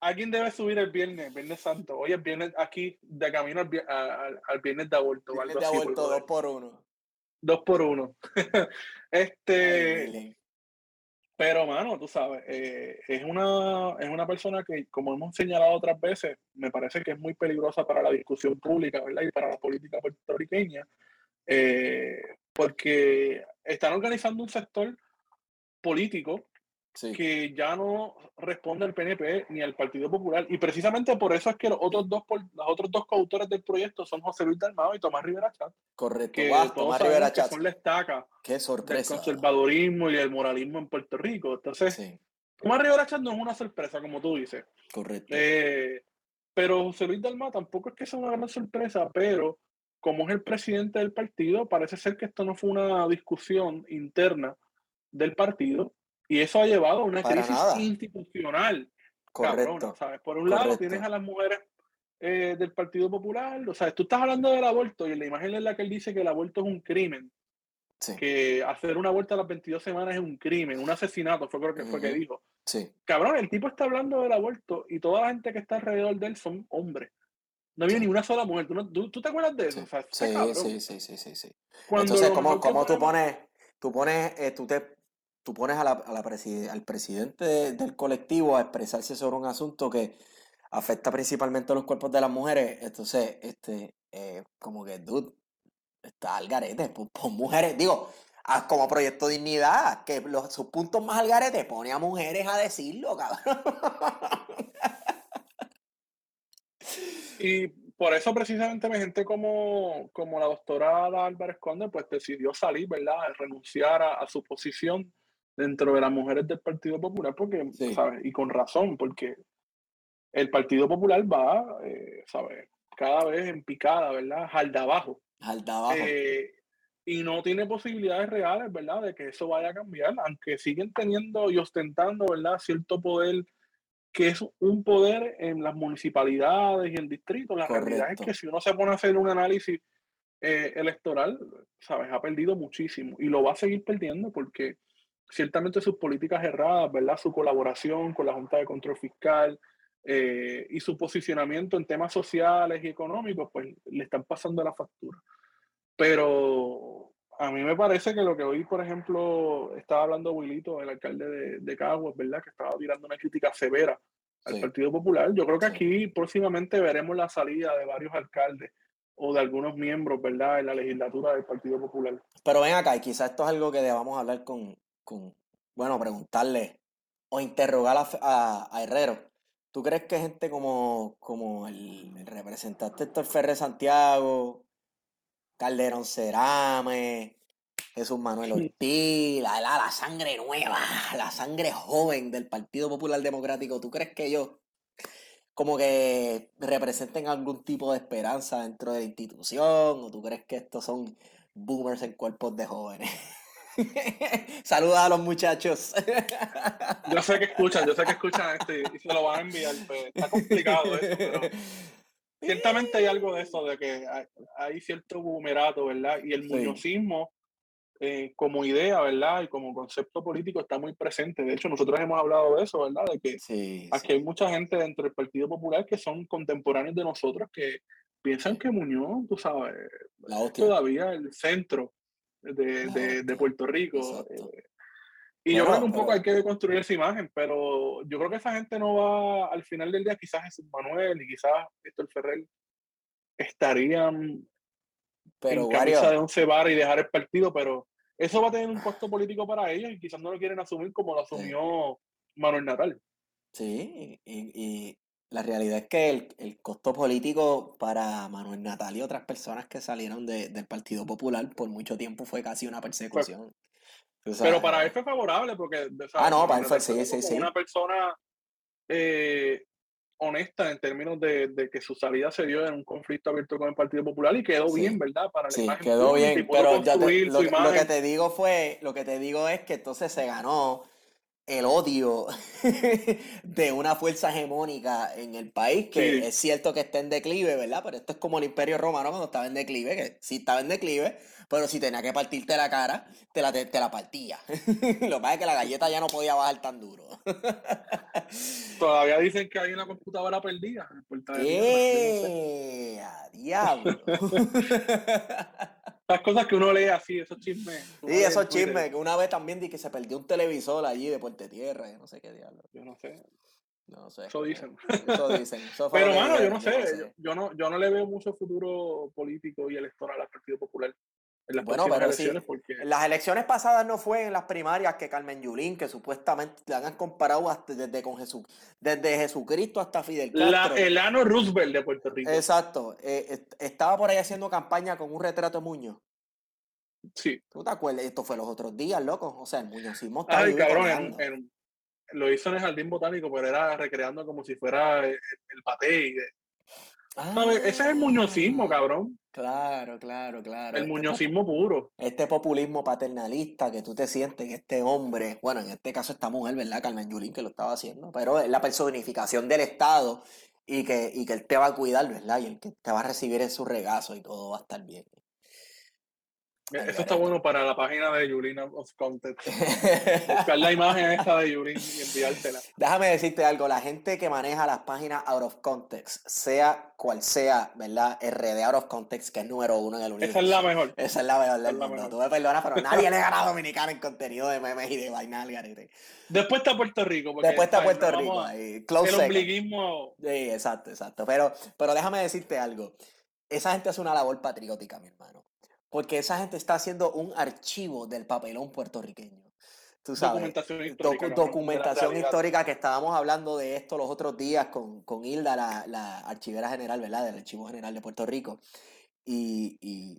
S2: alguien debe subir el viernes, Viernes Santo. Hoy es viernes aquí, de camino al, al, viernes de aborto.
S1: Viernes de aborto, dos por uno.
S2: Dos por uno. este. Pero, mano, tú sabes, eh, es, una, es una persona que, como hemos señalado otras veces, me parece que es muy peligrosa para la discusión pública, ¿verdad? Y para la política puertorriqueña, eh, porque están organizando un sector político que ya no responde al PNP ni al Partido Popular. Y precisamente por eso es que los otros dos, los otros dos coautores del proyecto son José Luis Dalmado y Tomás Rivera Chat.
S1: Correcto.
S2: Que Tomás Rivera Chat. son la estaca
S1: Qué sorpresa.
S2: del conservadurismo y el moralismo en Puerto Rico. Entonces, Tomás Rivera Chat no es una sorpresa, como tú dices.
S1: Correcto.
S2: Eh, pero José Luis Dalmado tampoco es que sea una gran sorpresa, pero como es el presidente del partido, parece ser que esto no fue una discusión interna del partido, y eso ha llevado a una crisis institucional. Correcto. ¿sabes? Por un lado tienes a las mujeres eh, del Partido Popular, o sea, tú estás hablando del aborto y la imagen en la que él dice que el aborto es un crimen. Que hacer una aborto a las 22 semanas es un crimen, un asesinato, fue creo que fue que dijo.
S1: Sí.
S2: Cabrón, el tipo está hablando del aborto y toda la gente que está alrededor de él son hombres. No había ni una sola mujer. ¿Tú, ¿Tú, te acuerdas de eso?
S1: Sí, sí, sí, sí, sí, sí, Entonces, ¿cómo, cómo tú pones, tú pones, eh, tú te tú pones a la, a al presidente del colectivo a expresarse sobre un asunto que afecta principalmente a los cuerpos de las mujeres, entonces, este, eh, como que, dude, está al garete, pon, mujeres, digo, como proyecto dignidad, que los, sus puntos más al garete, pone a mujeres a decirlo, cabrón.
S2: Y por eso precisamente gente como, como la doctora Álvarez Conde, pues decidió salir, ¿verdad? Renunciar a su posición dentro de las mujeres del Partido Popular, porque, ¿sabes? Y con razón, porque el Partido Popular va, eh, ¿sabes? Cada vez en picada, ¿verdad? Jalda abajo.
S1: Jalda abajo.
S2: Eh, y no tiene posibilidades reales, ¿verdad? De que eso vaya a cambiar, aunque siguen teniendo y ostentando, ¿verdad? Cierto poder que es un poder en las municipalidades y en distritos. La realidad es que si uno se pone a hacer un análisis eh, electoral, ¿sabes? Ha perdido muchísimo y lo va a seguir perdiendo porque ciertamente sus políticas erradas, ¿verdad? Su colaboración con la Junta de Control Fiscal eh, y su posicionamiento en temas sociales y económicos, pues le están pasando la factura. Pero a mí me parece que lo que hoy, por ejemplo, estaba hablando Wilito, el alcalde de, de Caguas, ¿verdad? Que estaba tirando una crítica severa al Partido Popular. Yo creo que aquí próximamente veremos la salida de varios alcaldes o de algunos miembros, ¿verdad?, en la legislatura del Partido Popular.
S1: Pero ven acá, y quizás esto es algo que debamos hablar con, con bueno, preguntarle o interrogar a, Herrero. ¿Tú crees que gente como, como el, representante Héctor Ferrer Santiago, Calderón Cerame, Jesús Manuel Ortiz, la, la, la, sangre nueva, la sangre joven del Partido Popular Democrático, ¿tú crees que ellos como que representen algún tipo de esperanza dentro de la institución? ¿O tú crees que estos son boomers en cuerpos de jóvenes? Saluda a los muchachos.
S2: yo sé que escuchan, yo sé que escuchan esto y, se lo van a enviar, pero está complicado eso, pero ciertamente hay algo de eso, de que hay, cierto boomerato, ¿verdad? Y el muñozismo eh, como idea, ¿verdad? Y como concepto político está muy presente. De hecho, nosotros hemos hablado de eso, ¿verdad? De que aquí hay mucha gente dentro del Partido Popular que son contemporáneos de nosotros que piensan que Muñoz, tú sabes, es todavía el centro de, de, Puerto Rico. Eh, y yo creo que un poco hay que construir esa imagen, pero yo creo que esa gente no va, al final del día, quizás Jesús Manuel y quizás Víctor Ferrer estarían pero, en camisa de once bar y dejar el partido, pero eso va a tener un costo político para ellos y quizás no lo quieren asumir como lo asumió Manuel Natal.
S1: Sí, y, la realidad es que el, costo político para Manuel Natal y otras personas que salieron del Partido Popular por mucho tiempo fue casi una persecución.
S2: pero para él fue favorable porque...
S1: Ah, no, para él fue, sí, sí, sí.
S2: Una persona eh, honesta en términos de, que su salida se dio en un conflicto abierto con el Partido Popular y quedó bien, ¿verdad?
S1: Para sí, quedó bien, pero lo, que te digo fue, lo que te digo es que entonces se ganó el odio de una fuerza hegemónica en el país, que es cierto que está en declive, ¿verdad? Pero esto es como el Imperio Romano cuando estaba en declive, que sí estaba en declive, pero si tenía que partirte la cara, te la, te, la partía. Lo que pasa es que la galleta ya no podía bajar tan duro.
S2: Todavía dicen que hay una computadora perdida.
S1: ¡Eh! diablo!
S2: Las cosas que uno lee así, esos chismes.
S1: Sí, esos chismes, que una vez también di que se perdió un televisor allí de Puente Tierra, yo no sé qué diablo.
S2: Yo no sé.
S1: No sé.
S2: Eso dicen.
S1: Eso dicen.
S2: Pero, mano, yo no sé. Yo, no, yo no le veo mucho futuro político y electoral al Partido Popular
S1: bueno, pero en las elecciones pasadas no fue en las primarias que Carmen Yulín, que supuestamente le han comparado hasta desde con Jesús, desde Jesucristo hasta Fidel
S2: Castro. el ano Roosevelt de Puerto Rico.
S1: Exacto. Eh, estaba por ahí haciendo campaña con un retrato de Muñoz.
S2: Sí.
S1: ¿Tú te acuerdas? Esto fue los otros días, loco. O sea, el Muñozismo
S2: está Ay, cabrón, lo hizo en el jardín botánico, pero era recreando como si fuera el, el paté y de, Ah, ese es el muñozismo, cabrón.
S1: Claro, claro, claro.
S2: El este muñozismo puro.
S1: Este populismo paternalista que tú te sientes que este hombre, bueno, en este caso esta mujer, ¿verdad? Carmen Yulín que lo estaba haciendo, pero es la personificación del Estado y que, y que él te va a cuidar, ¿verdad? Y el que te va a recibir en su regazo y todo va a estar bien.
S2: Eso está bueno para la página de Yulín of Context. Buscar la imagen esta de Yulín y enviártela.
S1: Déjame decirte algo, la gente que maneja las páginas out of context, sea cual sea, ¿verdad? RD out of context, que es número uno en el universo.
S2: Esa es la mejor.
S1: Esa es la mejor del mundo. Tú me perdonas, pero nadie le gana a Dominicana en contenido de memes y de vaina
S2: Después está Puerto Rico.
S1: Después está Puerto Rico. Ahí.
S2: el ombliguismo.
S1: Sí, exacto, exacto. Pero, pero déjame decirte algo. Esa gente hace una labor patriótica, mi hermano porque esa gente está haciendo un archivo del papelón puertorriqueño. Tú sabes,
S2: documentación histórica.
S1: documentación histórica que estábamos hablando de esto los otros días con, con Hilda, la, archivera general, ¿verdad? Del Archivo General de Puerto Rico. Y,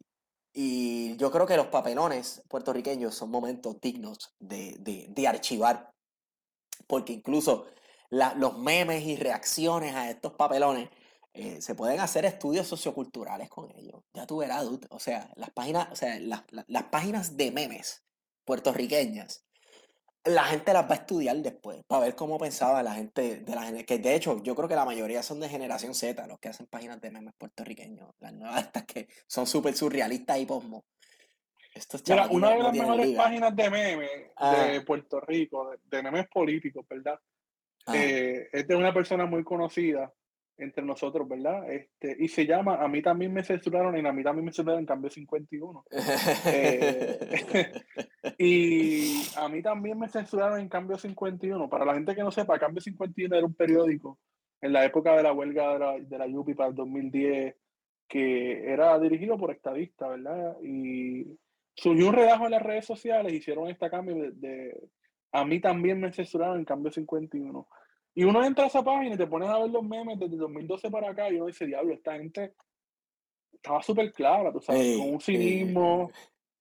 S1: yo creo que los papelones puertorriqueños son momentos dignos de, archivar, porque incluso los memes y reacciones a estos papelones eh, se pueden hacer estudios socioculturales con ellos. Ya tú verás, o sea, las páginas, o sea, las, páginas de memes puertorriqueñas la gente las va a estudiar después, para ver cómo pensaba la gente de la gente, que de hecho yo creo que la mayoría son de generación Z, los que hacen páginas de memes puertorriqueños, las nuevas estas que son súper surrealistas y posmo.
S2: Estos Mira, una de las mejores páginas de memes de Puerto Rico, de, memes políticos, ¿verdad? Eh, es de una persona muy conocida entre nosotros, ¿verdad? Este, y se llama A mí también me censuraron y a mí también me censuraron en Cambio 51. Eh, y a mí también me censuraron en Cambio 51. Para la gente que no sepa, Cambio 51 era un periódico en la época de la huelga de la, de la Yupi para el 2010 que era dirigido por estadistas, ¿verdad? Y surgió un redajo en las redes sociales, hicieron esta cambio de, de a mí también me censuraron en Cambio 51. Y uno entra a esa página y te pones a ver los memes desde 2012 para acá y uno dice, diablo, esta gente estaba súper clara, tú sabes, con un cinismo,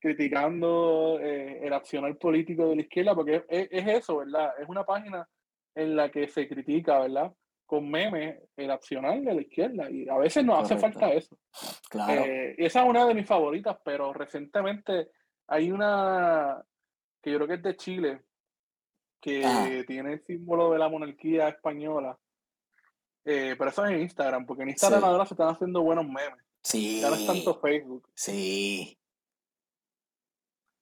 S2: criticando eh, el accionar político de la izquierda, porque es, eso, ¿verdad? Es una página en la que se critica, ¿verdad? Con memes el accionar de la izquierda y a veces nos hace falta eso. Claro. Eh, y esa es una de mis favoritas, pero recientemente hay una que yo creo que es de Chile, que tiene el símbolo de la monarquía española. Eh, pero eso es en Instagram, porque en Instagram ahora se están haciendo buenos memes.
S1: Sí.
S2: Ya no es tanto Facebook.
S1: Sí.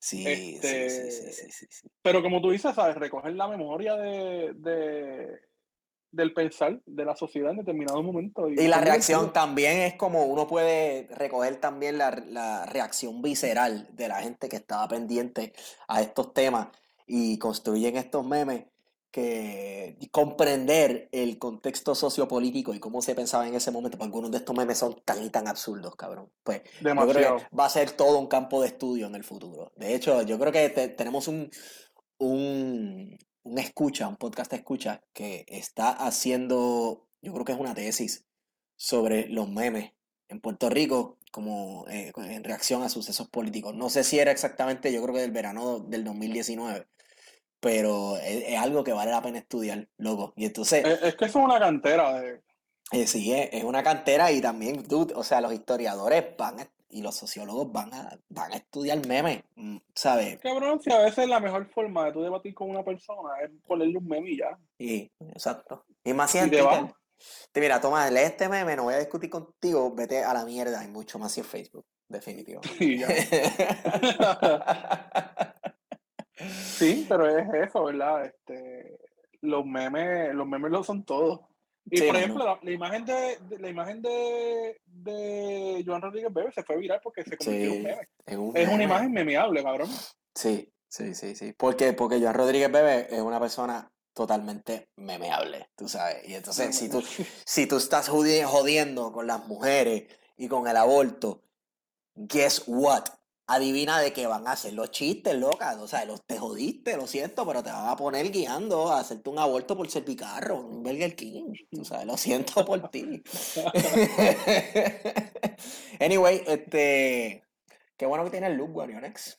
S1: Sí,
S2: este,
S1: sí, sí, sí,
S2: Pero como tú dices, ¿sabes? Recoger la memoria de, de del pensar de la sociedad en determinado momento.
S1: Y, la reacción también es como uno puede recoger también la, la, reacción visceral de la gente que estaba pendiente a estos temas y construyen estos memes que comprender el contexto sociopolítico y cómo se pensaba en ese momento, porque algunos de estos memes son tan y tan absurdos, cabrón. Pues yo creo que va a ser todo un campo de estudio en el futuro. De hecho, yo creo que tenemos un, un, un escucha, un podcast escucha, que está haciendo, yo creo que es una tesis sobre los memes en Puerto Rico como eh, en reacción a sucesos políticos. No sé si era exactamente, yo creo que del verano del 2019, pero es, algo que vale la pena estudiar, loco. Y entonces...
S2: Es, que es una cantera de...
S1: Eh, sí, es, una cantera y también, o sea, los historiadores van y los sociólogos van a, van a estudiar memes, mm, ¿sabes?
S2: Cabrón, si a veces la mejor forma de tú debatir con una persona es ponerle un meme y ya.
S1: Sí, exacto. Y más si en Twitter. Mira, Tomás, lee este meme, no voy a discutir contigo, vete a la mierda, hay mucho más en Facebook, definitivo.
S2: Sí, pero es eso, ¿verdad? Este, los memes, los memes lo son todos. Y por ejemplo, la, imagen de, la imagen de, de Joan Rodríguez Bebe se fue viral porque se convirtió en un meme. es una imagen memeable, cabrón.
S1: Sí, sí, sí, sí. ¿Por qué? Porque Joan Rodríguez Bebe es una persona totalmente memeable, tú sabes. Y entonces, si tú, si tú estás jodiendo con las mujeres y con el aborto, guess what? adivina de qué van a hacer los chistes, loca. O sea, los, te jodiste, lo siento, pero te van a poner guiando a hacerte un aborto por ser picarro, un Burger King. O sea, lo siento por ti. anyway, este. Qué bueno que tiene el look, Guarionex.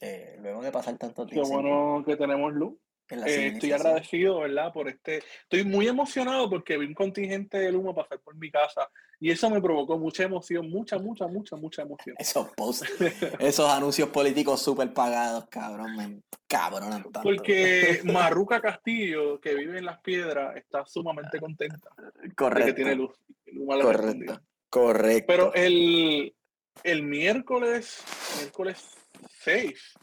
S1: Eh, luego de pasar tanto
S2: tiempo. Qué bueno que tenemos luz. Eh, estoy agradecido, ¿verdad? Por este. Estoy muy emocionado porque vi un contingente de humo pasar por mi casa y eso me provocó mucha emoción, mucha, mucha, mucha, mucha emoción.
S1: Esos posts, esos anuncios políticos súper pagados, cabrón, me cabronan tanto.
S2: Porque Marruca Castillo, que vive en las piedras, está sumamente contenta.
S1: Correcto.
S2: Que tiene luz.
S1: Correcto. Correcto.
S2: Pero el, el miércoles, miércoles 6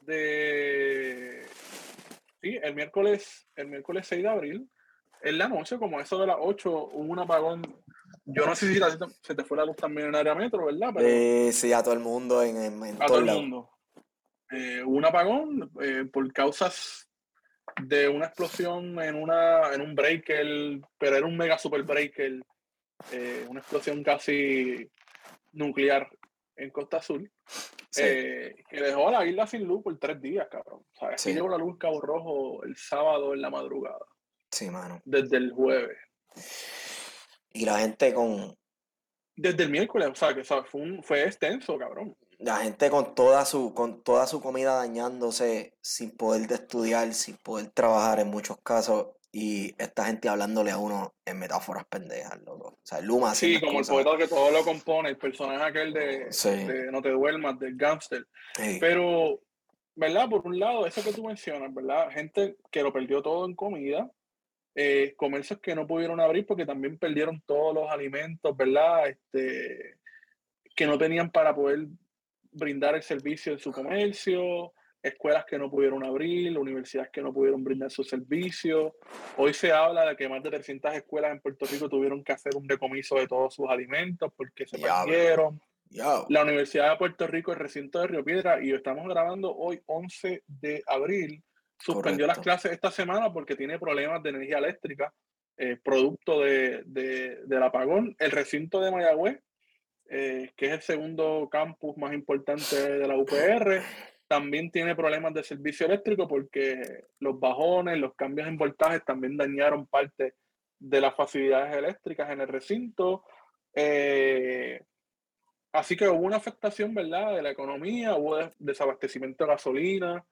S2: de Sí, el miércoles, el miércoles 6 de abril, en la noche, como eso de las 8, hubo un apagón. Yo no sé si se te fue la luz también en área metro, ¿verdad?
S1: Pero, sí, a todo el mundo en, en,
S2: A todo el mundo. Eh, hubo un apagón eh, por causas de una explosión en, una, en un breaker, pero era un mega super breaker, eh, una explosión casi nuclear en Costa Azul. Eh, que dejó a la isla sin luz por tres días, cabrón. ¿Sabes? Sí. llegó la luz Cabo Rojo el sábado en la madrugada.
S1: Sí, mano.
S2: Desde el jueves.
S1: Y la gente con.
S2: Desde el miércoles, o sea, que Fue, fue extenso, cabrón.
S1: La gente con toda su, con toda su comida dañándose, sin poder estudiar, sin poder trabajar en muchos casos y esta gente hablándole a uno en metáforas pendejas, loco. O sea, Luma
S2: Sí, como el poeta que todo lo compone, el personaje aquel de, No te duermas, del gangster. Pero ¿verdad? Por un lado, eso que tú mencionas, ¿verdad? Gente que lo perdió todo en comida, eh, comercios que no pudieron abrir porque también perdieron todos los alimentos, ¿verdad? Este, que no tenían para poder brindar el servicio de su comercio, escuelas que no pudieron abrir, universidades que no pudieron brindar su servicio. Hoy se habla de que más de 300 escuelas en Puerto Rico tuvieron que hacer un decomiso de todos sus alimentos porque se perdieron. La Universidad de Puerto Rico, el recinto de Río Piedra, y estamos grabando hoy 11 de abril, suspendió las clases esta semana porque tiene problemas de energía eléctrica, eh, producto de, del apagón. El recinto de Mayagüez, eh, que es el segundo campus más importante de la UPR, también tiene problemas de servicio eléctrico porque los bajones, los cambios en voltajes también dañaron parte de las facilidades eléctricas en el recinto. Eh, así que hubo una afectación, ¿verdad?, de la economía, hubo desabastecimiento de gasolina,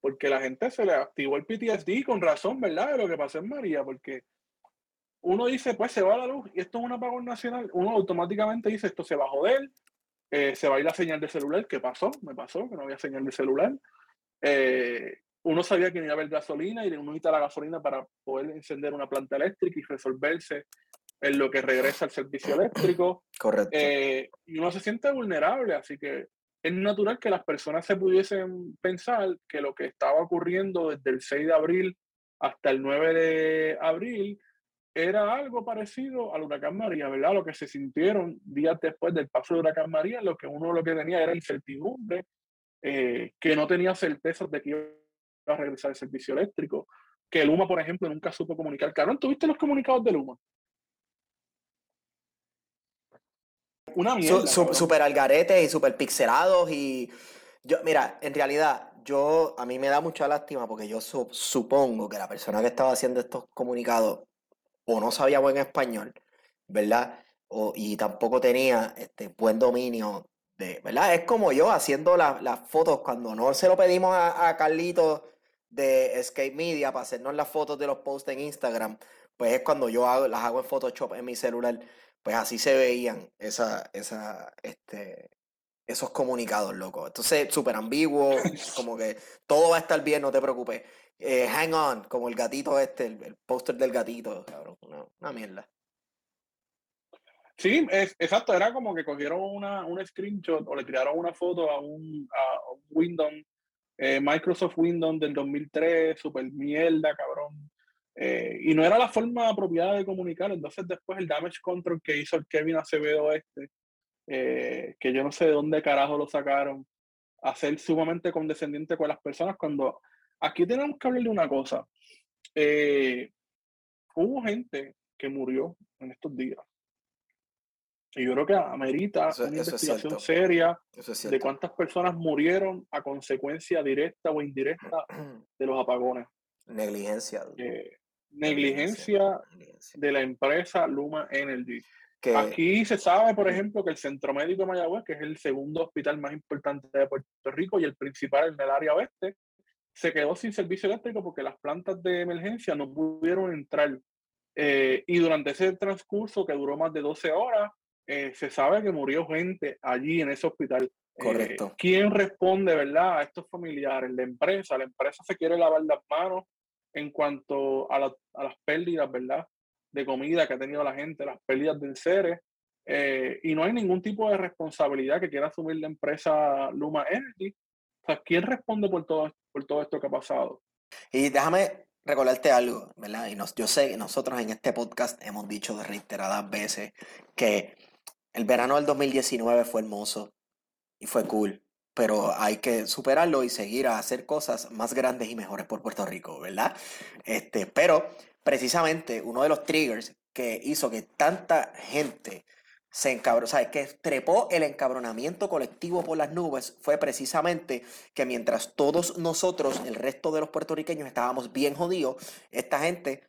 S2: porque la gente se le activó el PTSD con razón, ¿verdad?, de lo que pasó en María, porque uno dice, pues se va la luz y esto es un apagón nacional, uno automáticamente dice, esto se va a joder, eh, se va a ir la señal de celular, ¿qué pasó? Me pasó, que no había señal de celular. Eh, uno sabía que no iba a haber gasolina y uno necesita la gasolina para poder encender una planta eléctrica y resolverse en lo que regresa al servicio eléctrico.
S1: Correcto.
S2: Eh, y uno se siente vulnerable, así que es natural que las personas se pudiesen pensar que lo que estaba ocurriendo desde el 6 de abril hasta el 9 de abril era algo parecido al huracán María, ¿verdad? Lo que se sintieron días después del paso del huracán María, lo que uno lo que tenía era incertidumbre, eh, que no tenía certeza de que iba a regresar el servicio eléctrico, que Luma, por ejemplo, nunca supo comunicar. Carol, ¿tuviste los comunicados de Luma?
S1: Una mierda. super algaretes y super pixelados y yo, mira, en realidad, yo, a mí me da mucha lástima porque yo supongo que la persona que estaba haciendo estos comunicados o no sabía buen español, ¿verdad? O, y tampoco tenía este, buen dominio de, ¿verdad? Es como yo haciendo las fotos cuando no se lo pedimos a, Carlito de Escape Media para hacernos las fotos de los posts en Instagram, pues es cuando yo hago, las hago en Photoshop en mi celular, pues así se veían esa, esa, este, esos comunicados, loco. Entonces, súper ambiguo, como que todo va a estar bien, no te preocupes. Eh, hang on, como el gatito este, el, póster del gatito, cabrón. Una, mierda.
S2: Sí, es, exacto, era como que cogieron una, un screenshot o le tiraron una foto a un, a Windows, eh, Microsoft Windows del 2003, super mierda, cabrón. Eh, y no era la forma apropiada de comunicar. Entonces, después el damage control que hizo el Kevin Acevedo este, que yo no sé de dónde carajo lo sacaron, a ser sumamente condescendiente con las personas cuando Aquí tenemos que hablar de una cosa. Eh, hubo gente que murió en estos días. Y yo creo que amerita una investigación seria de cuántas personas murieron a consecuencia directa o indirecta de los apagones.
S1: Negligencia.
S2: Eh, negligencia, de la empresa Luma Energy. Aquí se sabe, por ejemplo, que el Centro Médico de Mayagüez, que es el segundo hospital más importante de Puerto Rico y el principal en el área oeste, se quedó sin servicio eléctrico porque las plantas de emergencia no pudieron entrar. Eh, y durante ese transcurso, que duró más de 12 horas, eh, se sabe que murió gente allí en ese hospital.
S1: Eh, Correcto.
S2: ¿Quién responde, verdad, a estos familiares? La empresa. La empresa se quiere lavar las manos en cuanto a, a las pérdidas, ¿verdad? De comida que ha tenido la gente, las pérdidas de enseres. y no hay ningún tipo de responsabilidad que quiera asumir la empresa Luma Energy o sea, ¿quién responde por todo, por todo esto que ha pasado?
S1: Y déjame recordarte algo, ¿verdad? Y yo sé que nosotros en este podcast hemos dicho reiteradas veces que el verano del 2019 fue hermoso y fue cool, pero hay que superarlo y seguir a hacer cosas más grandes y mejores por Puerto Rico, ¿verdad? Este, pero precisamente uno de los triggers que hizo que tanta gente se encabronó, o sea, que trepó el encabronamiento colectivo por las nubes fue precisamente que mientras todos nosotros, el resto de los puertorriqueños, estábamos bien jodidos, esta gente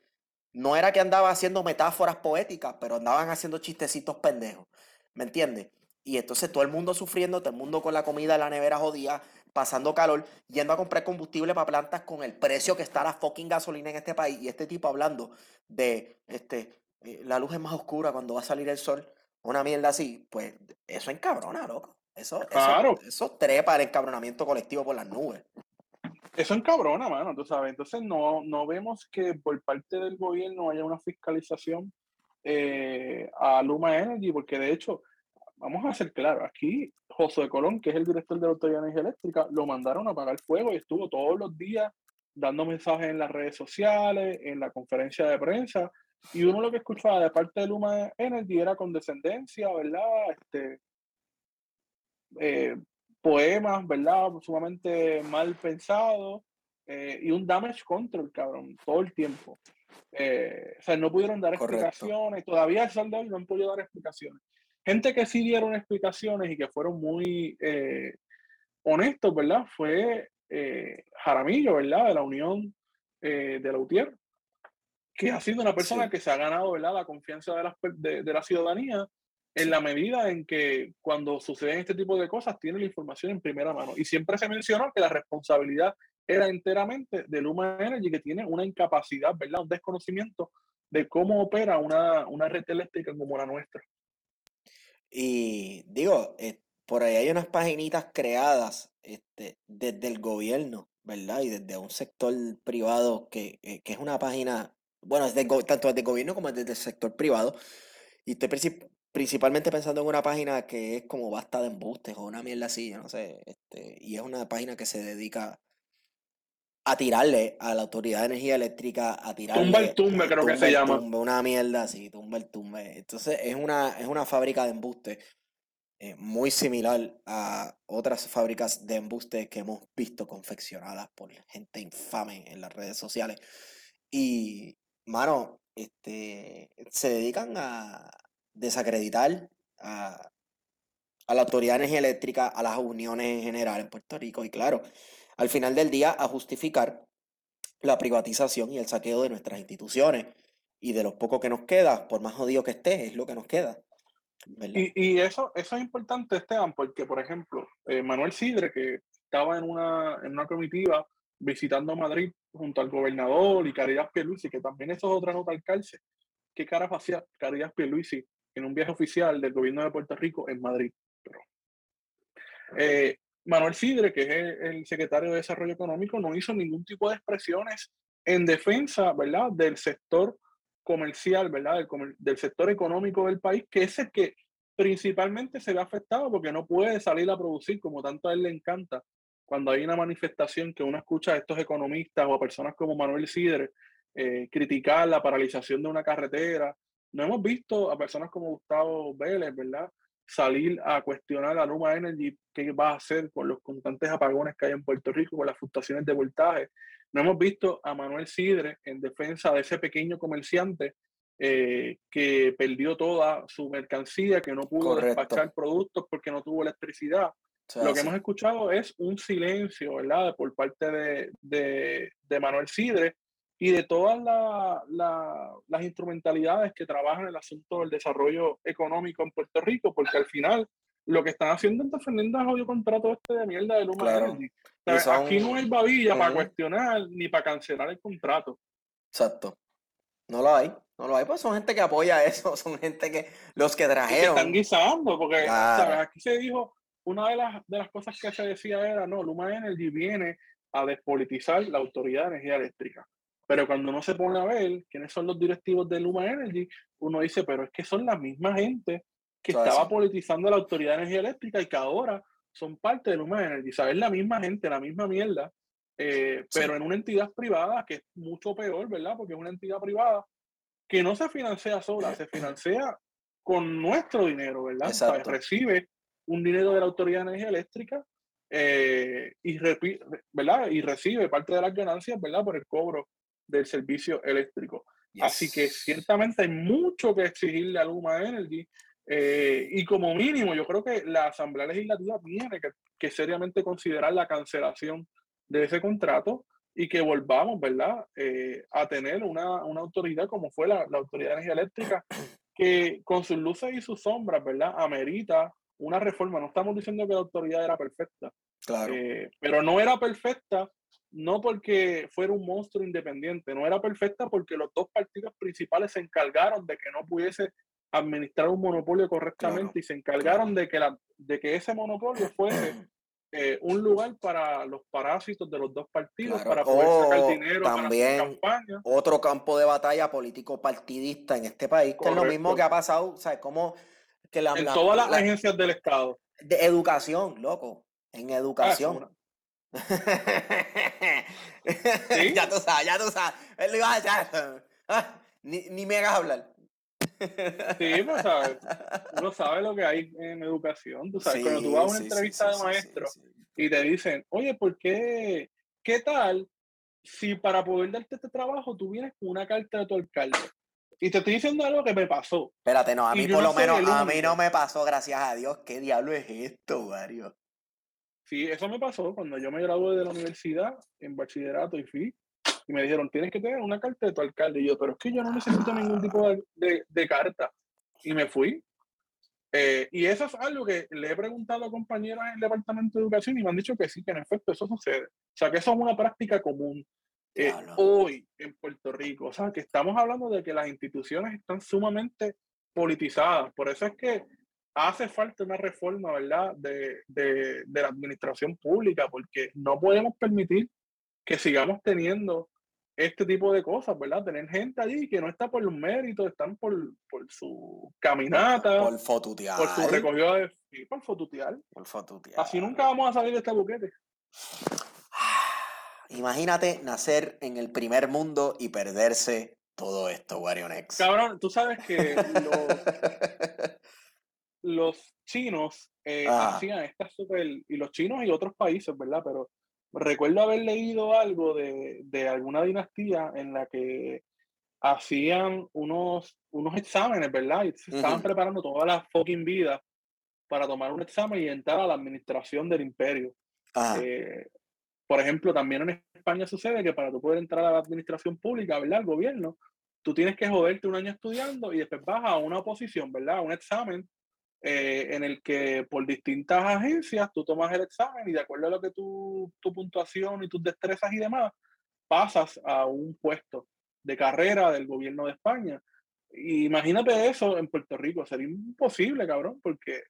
S1: no era que andaba haciendo metáforas poéticas, pero andaban haciendo chistecitos pendejos, ¿me entiendes? Y entonces todo el mundo sufriendo, todo el mundo con la comida en la nevera jodida, pasando calor, yendo a comprar combustible para plantas con el precio que está la fucking gasolina en este país. Y este tipo hablando de, este, eh, la luz es más oscura cuando va a salir el sol una mierda así, pues eso encabrona, loco. Eso, eso, eso trepa el encabronamiento colectivo por las nubes.
S2: Eso encabrona, mano, tú sabes. Entonces no, no vemos que por parte del gobierno haya una fiscalización eh, a Luma Energy, porque de hecho, vamos a ser claros, aquí José Colón, que es el director de la Autoridad de Energía Eléctrica, lo mandaron a apagar fuego y estuvo todos los días dando mensajes en las redes sociales, en la conferencia de prensa, y uno lo que escuchaba de parte de Luma Energy era condescendencia, ¿verdad? Este, eh, poemas, ¿verdad? Sumamente mal pensados eh, y un damage control, cabrón, todo el tiempo. Eh, o sea, no pudieron dar explicaciones, todavía el sol de hoy no han podido dar explicaciones. Gente que sí dieron explicaciones y que fueron muy eh, honestos, ¿verdad? Fue Jaramillo, ¿verdad? De la Unión de la UTIER, que ha sido una persona que se ha ganado, ¿verdad? La confianza de la, de, de la ciudadanía en la medida en que cuando suceden este tipo de cosas tiene la información en primera mano. Y siempre se mencionó que la responsabilidad era enteramente de Luma Energy, que tiene una incapacidad, ¿verdad? Un desconocimiento de cómo opera una, una red eléctrica como la nuestra.
S1: Y digo, eh, por ahí hay unas paginitas creadas este, desde el gobierno, ¿verdad? Y desde un sector privado que, eh, que es una página, bueno, es tanto desde el gobierno como desde el sector privado. Y estoy principalmente pensando en una página que es como basta de embustes o una mierda así, no sé, este, y es una página que se dedica a tirarle a la Autoridad de Energía Eléctrica, a tirarle...
S2: Tumba el tumbe, creo que se llama.
S1: una mierda así, tumba el tumbe. Entonces es una, es una fábrica de embustes eh, muy similar a otras fábricas de embustes que hemos visto confeccionadas por gente infame en las redes sociales. Y, mano, este, se dedican a, desacreditar a, la Autoridad de Energía Eléctrica, a las uniones en general en Puerto Rico y claro, al final del día a justificar la privatización y el saqueo de nuestras instituciones y de lo poco que nos queda, por más jodido que esté, es lo que nos queda.
S2: Y, eso, eso es importante, Esteban, porque, por ejemplo, eh, Manuel Sidre, que estaba en una, en una comitiva visitando Madrid junto al gobernador y Caridad Pierluisi, que también eso es otra nota al cárcel. ¿Qué cara hacía Caridad Pierluisi en un viaje oficial del gobierno de Puerto Rico en Madrid. Eh, Manuel Sidre, que es el, secretario de Desarrollo Económico, no hizo ningún tipo de expresiones en defensa, ¿verdad?, del sector comercial, ¿verdad?, del, sector económico del país, que es el que principalmente se ve afectado porque no puede salir a producir como tanto a él le encanta. Cuando hay una manifestación que uno escucha a estos economistas o a personas como Manuel Sidre eh, criticar la paralización de una carretera no hemos visto a personas como Gustavo Vélez, ¿verdad? Salir a cuestionar a Luma Energy qué va a hacer con los constantes apagones que hay en Puerto Rico, con las fluctuaciones de voltaje. No hemos visto a Manuel Sidre en defensa de ese pequeño comerciante eh, que perdió toda su mercancía, que no pudo despachar productos porque no tuvo electricidad. Lo que hemos escuchado es un silencio, ¿verdad? Por parte de, de, de Manuel Sidre, y de todas las instrumentalidades que trabajan en el asunto del desarrollo económico en Puerto Rico, porque al final lo que están haciendo es defendiendo el jodido contrato este de mierda de Luma Energy. Aquí no hay babilla para cuestionar ni para cancelar el contrato.
S1: Exacto. No lo hay, no lo hay, pues son gente que apoya eso, son gente que los que trajeron.
S2: están guisando, porque aquí se dijo, una de las, de las cosas que se decía era, no, Luma Energy viene a despolitizar la Autoridad de Energía Eléctrica. Pero cuando uno se pone a ver quiénes son los directivos de Luma Energy, uno dice, pero es que son la misma gente que estaba politizando la Autoridad de Energía Eléctrica y que ahora son parte de Luma Energy. ¿Sabes? La misma gente, la misma mierda, eh, pero en una entidad privada que es mucho peor, ¿verdad? Porque es una entidad privada que no se financia sola, se financia con nuestro dinero, ¿verdad? Recibe un dinero de la Autoridad de Energía Eléctrica eh, y, ¿verdad? y recibe parte de las ganancias, ¿verdad? Por el cobro del servicio eléctrico. Así que ciertamente hay mucho que exigirle a Luma Energy eh, y como mínimo yo creo que la Asamblea Legislativa tiene que, seriamente considerar la cancelación de ese contrato y que volvamos, ¿verdad?, eh, a tener una, una, autoridad como fue la, la, Autoridad de Energía Eléctrica, que con sus luces y sus sombras, ¿verdad?, amerita una reforma. No estamos diciendo que la autoridad era perfecta,
S1: claro.
S2: Eh, pero no era perfecta no porque fuera un monstruo independiente, no era perfecta porque los dos partidos principales se encargaron de que no pudiese administrar un monopolio correctamente y se encargaron de que, la, de que ese monopolio fuese eh, un lugar para los parásitos de los dos partidos para poder sacar dinero
S1: también para campaña. Otro campo de batalla político partidista en este país, que es lo mismo que ha pasado, ¿sabes? Como que
S2: la, en todas las agencias del Estado.
S1: De educación, loco. En educación. Ah, ya tú sabes, ya tú sabes. Él iba a ah, ni, ni me hagas hablar.
S2: Sí, pues sabes, uno sabe lo que hay en educación. Tú sabes, cuando tú vas a una entrevista de maestro y te dicen, oye, ¿por qué? ¿Qué tal si para poder darte este trabajo tú vienes con una carta de tu alcalde? Y te estoy diciendo algo que me pasó.
S1: Espérate, no, a mí por lo menos, a mí no me pasó, gracias a Dios. ¿Qué diablo es esto, Mario?
S2: Sí, eso me pasó cuando yo me gradué de la universidad en bachillerato y fui y me dijeron, tienes que tener una carta de tu alcalde. Y yo, pero es que yo no necesito ningún tipo de, de, carta. Y me fui. Eh, y eso es algo que le he preguntado a compañeros en el Departamento de Educación y me han dicho que sí, que en efecto eso sucede. O sea, que eso es una práctica común. Eh, hoy en Puerto Rico, o sea, que estamos hablando de que las instituciones están sumamente politizadas. Por eso es que hace falta una reforma, ¿verdad?, de, de, de la administración pública, porque no podemos permitir que sigamos teniendo este tipo de cosas, ¿verdad? Tener gente allí que no está por los méritos, están por, por su caminata,
S1: por fotutear,
S2: por su recogido de sí, por
S1: fotutear.
S2: Por fotutear. Así nunca vamos a salir de este buquete.
S1: Imagínate nacer en el primer mundo y perderse todo esto, Warionex.
S2: Cabrón, tú sabes que los, chinos eh, hacían estas super. Y los chinos y otros países, ¿verdad? Pero recuerdo haber leído algo de, de, alguna dinastía en la que hacían unos, unos exámenes, ¿verdad? Y se estaban preparando toda la fucking vida para tomar un examen y entrar a la administración del imperio. Eh, por ejemplo, también en España sucede que para tú poder entrar a la administración pública, ¿verdad? Al gobierno, tú tienes que joderte un año estudiando y después vas a una oposición, ¿verdad? Un examen eh, en el que por distintas agencias tú tomas el examen y de acuerdo a lo que tu, tu puntuación y tus destrezas y demás, pasas a un puesto de carrera del gobierno de España. imagínate eso en Puerto Rico, sería imposible, cabrón, porque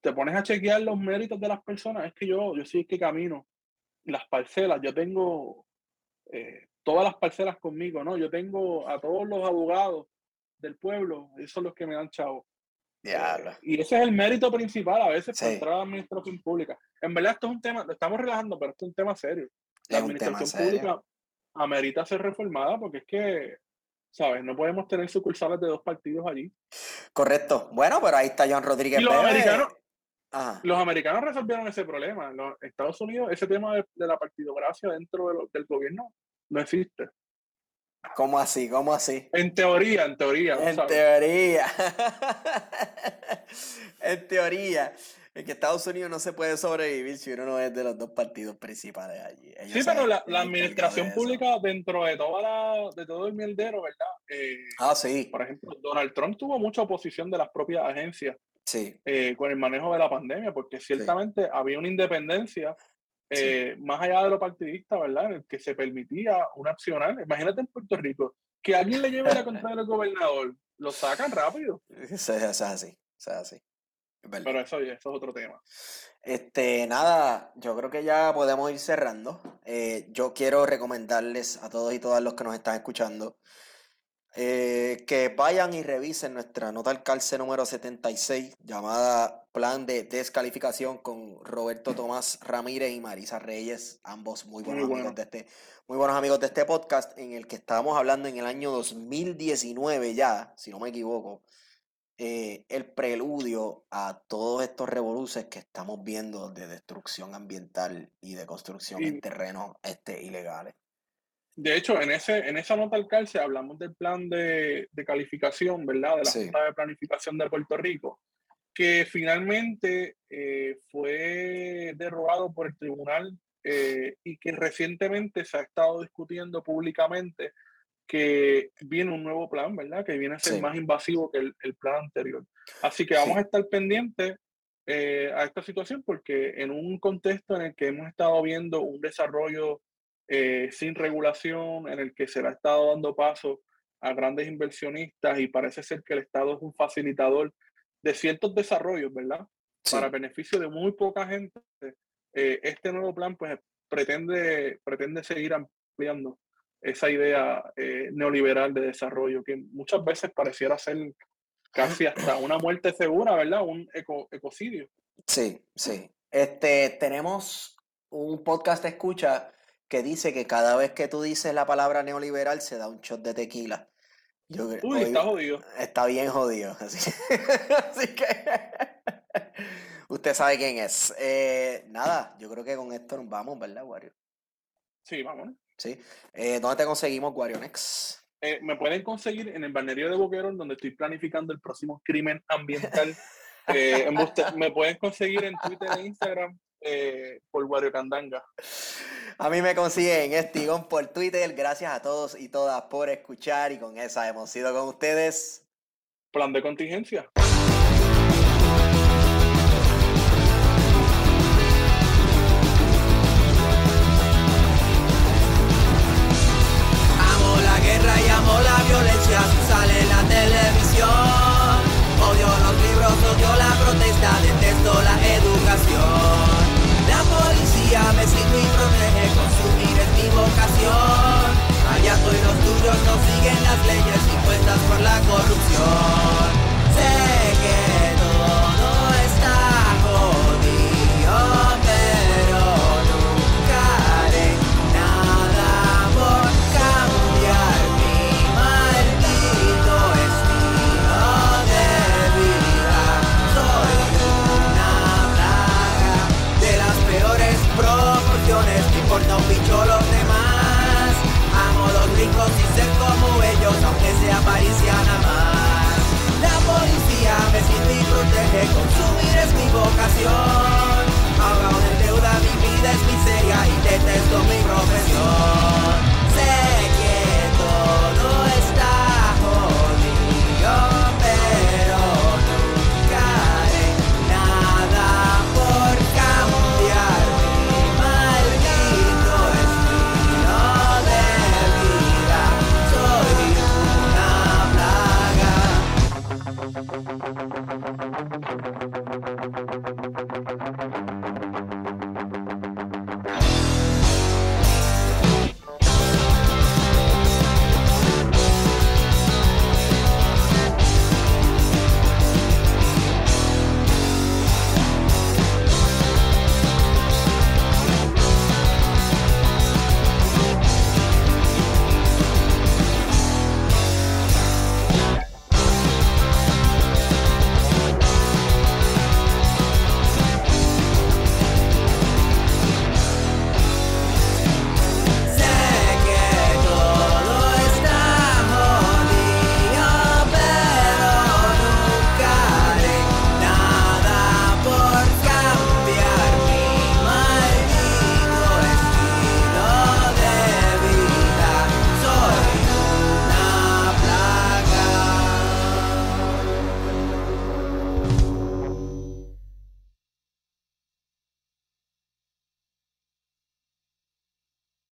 S2: te pones a chequear los méritos de las personas. Es que yo, yo sí que camino las parcelas, yo tengo eh, todas las parcelas conmigo, ¿no? Yo tengo a todos los abogados del pueblo, esos son los que me dan chavo. Y ese es el mérito principal a veces para entrar a la administración pública. En verdad, esto es un tema, lo estamos relajando, pero esto es un tema serio. La administración pública amerita ser reformada porque es que, ¿sabes? No podemos tener sucursales de dos partidos allí.
S1: Correcto. Bueno, pero ahí está John Rodríguez.
S2: los, americanos, los americanos resolvieron ese problema. Los Estados Unidos, ese tema de, la partidocracia dentro del gobierno no existe.
S1: ¿Cómo así? ¿Cómo así?
S2: En teoría, en teoría.
S1: En teoría. en teoría. En que Estados Unidos no se puede sobrevivir si uno no es de los dos partidos principales allí.
S2: sí, pero la, administración pública dentro de toda la, de todo el mierdero, ¿verdad?
S1: Eh, ah, sí.
S2: Por ejemplo, Donald Trump tuvo mucha oposición de las propias agencias
S1: sí.
S2: Eh, con el manejo de la pandemia, porque ciertamente había una independencia eh, más allá de lo partidista, ¿verdad? En el que se permitía un accionar. Imagínate en Puerto Rico, que alguien le lleve la contra del gobernador, lo sacan rápido.
S1: Eso, es así, eso es así.
S2: Pero eso, eso, es otro tema.
S1: Este, nada, yo creo que ya podemos ir cerrando. Eh, yo quiero recomendarles a todos y todas los que nos están escuchando eh, que vayan y revisen nuestra nota al calce número 76 llamada Plan de Descalificación con Roberto Tomás Ramírez y Marisa Reyes, ambos muy buenos, amigos de este, muy buenos amigos de este podcast en el que estábamos hablando en el año 2019 ya, si no me equivoco, eh, el preludio a todos estos revoluces que estamos viendo de destrucción ambiental y de construcción en terrenos este, ilegales.
S2: De hecho, en, ese, en esa nota al calce hablamos del plan de, calificación, ¿verdad? De la Junta de Planificación de Puerto Rico, que finalmente eh, fue derogado por el tribunal eh, y que recientemente se ha estado discutiendo públicamente que viene un nuevo plan, ¿verdad? Que viene a ser más invasivo que el, plan anterior. Así que vamos a estar pendientes eh, a esta situación porque en un contexto en el que hemos estado viendo un desarrollo eh, sin regulación, en el que se le ha estado dando paso a grandes inversionistas y parece ser que el Estado es un facilitador de ciertos desarrollos, ¿verdad? Para beneficio de muy poca gente. eh, este nuevo plan pues pretende, pretende seguir ampliando esa idea eh, neoliberal de desarrollo que muchas veces pareciera ser casi hasta una muerte segura, ¿verdad? Un ecocidio.
S3: Sí, sí. Este, tenemos un podcast de escucha que dice que cada vez que tú dices la palabra neoliberal se da un shot de tequila.
S2: Uy, está jodido.
S3: Está bien jodido. Así, que usted sabe quién es. Eh, nada, yo creo que con esto nos vamos, ¿verdad, Wario?
S2: Sí, vamos.
S3: Sí. Eh, ¿Dónde te conseguimos, Warionex?
S2: Eh, me pueden conseguir en el balneario de Boquerón, donde estoy planificando el próximo crimen ambiental. Eh, me pueden conseguir en Twitter e Instagram por Wario Candanga.
S3: A mí me consiguen en Estigón por Twitter. Gracias a todos y todas por escuchar y con esa hemos sido con ustedes.
S2: Plan de contingencia.
S1: Amo la guerra y amo la violencia sale en la televisión. Odio los libros, odio la protesta, detesto la educación. La policía me sigue y protege, consumir es mi vocación. Allá estoy los tuyos no siguen las leyes impuestas por la corrupción. Sé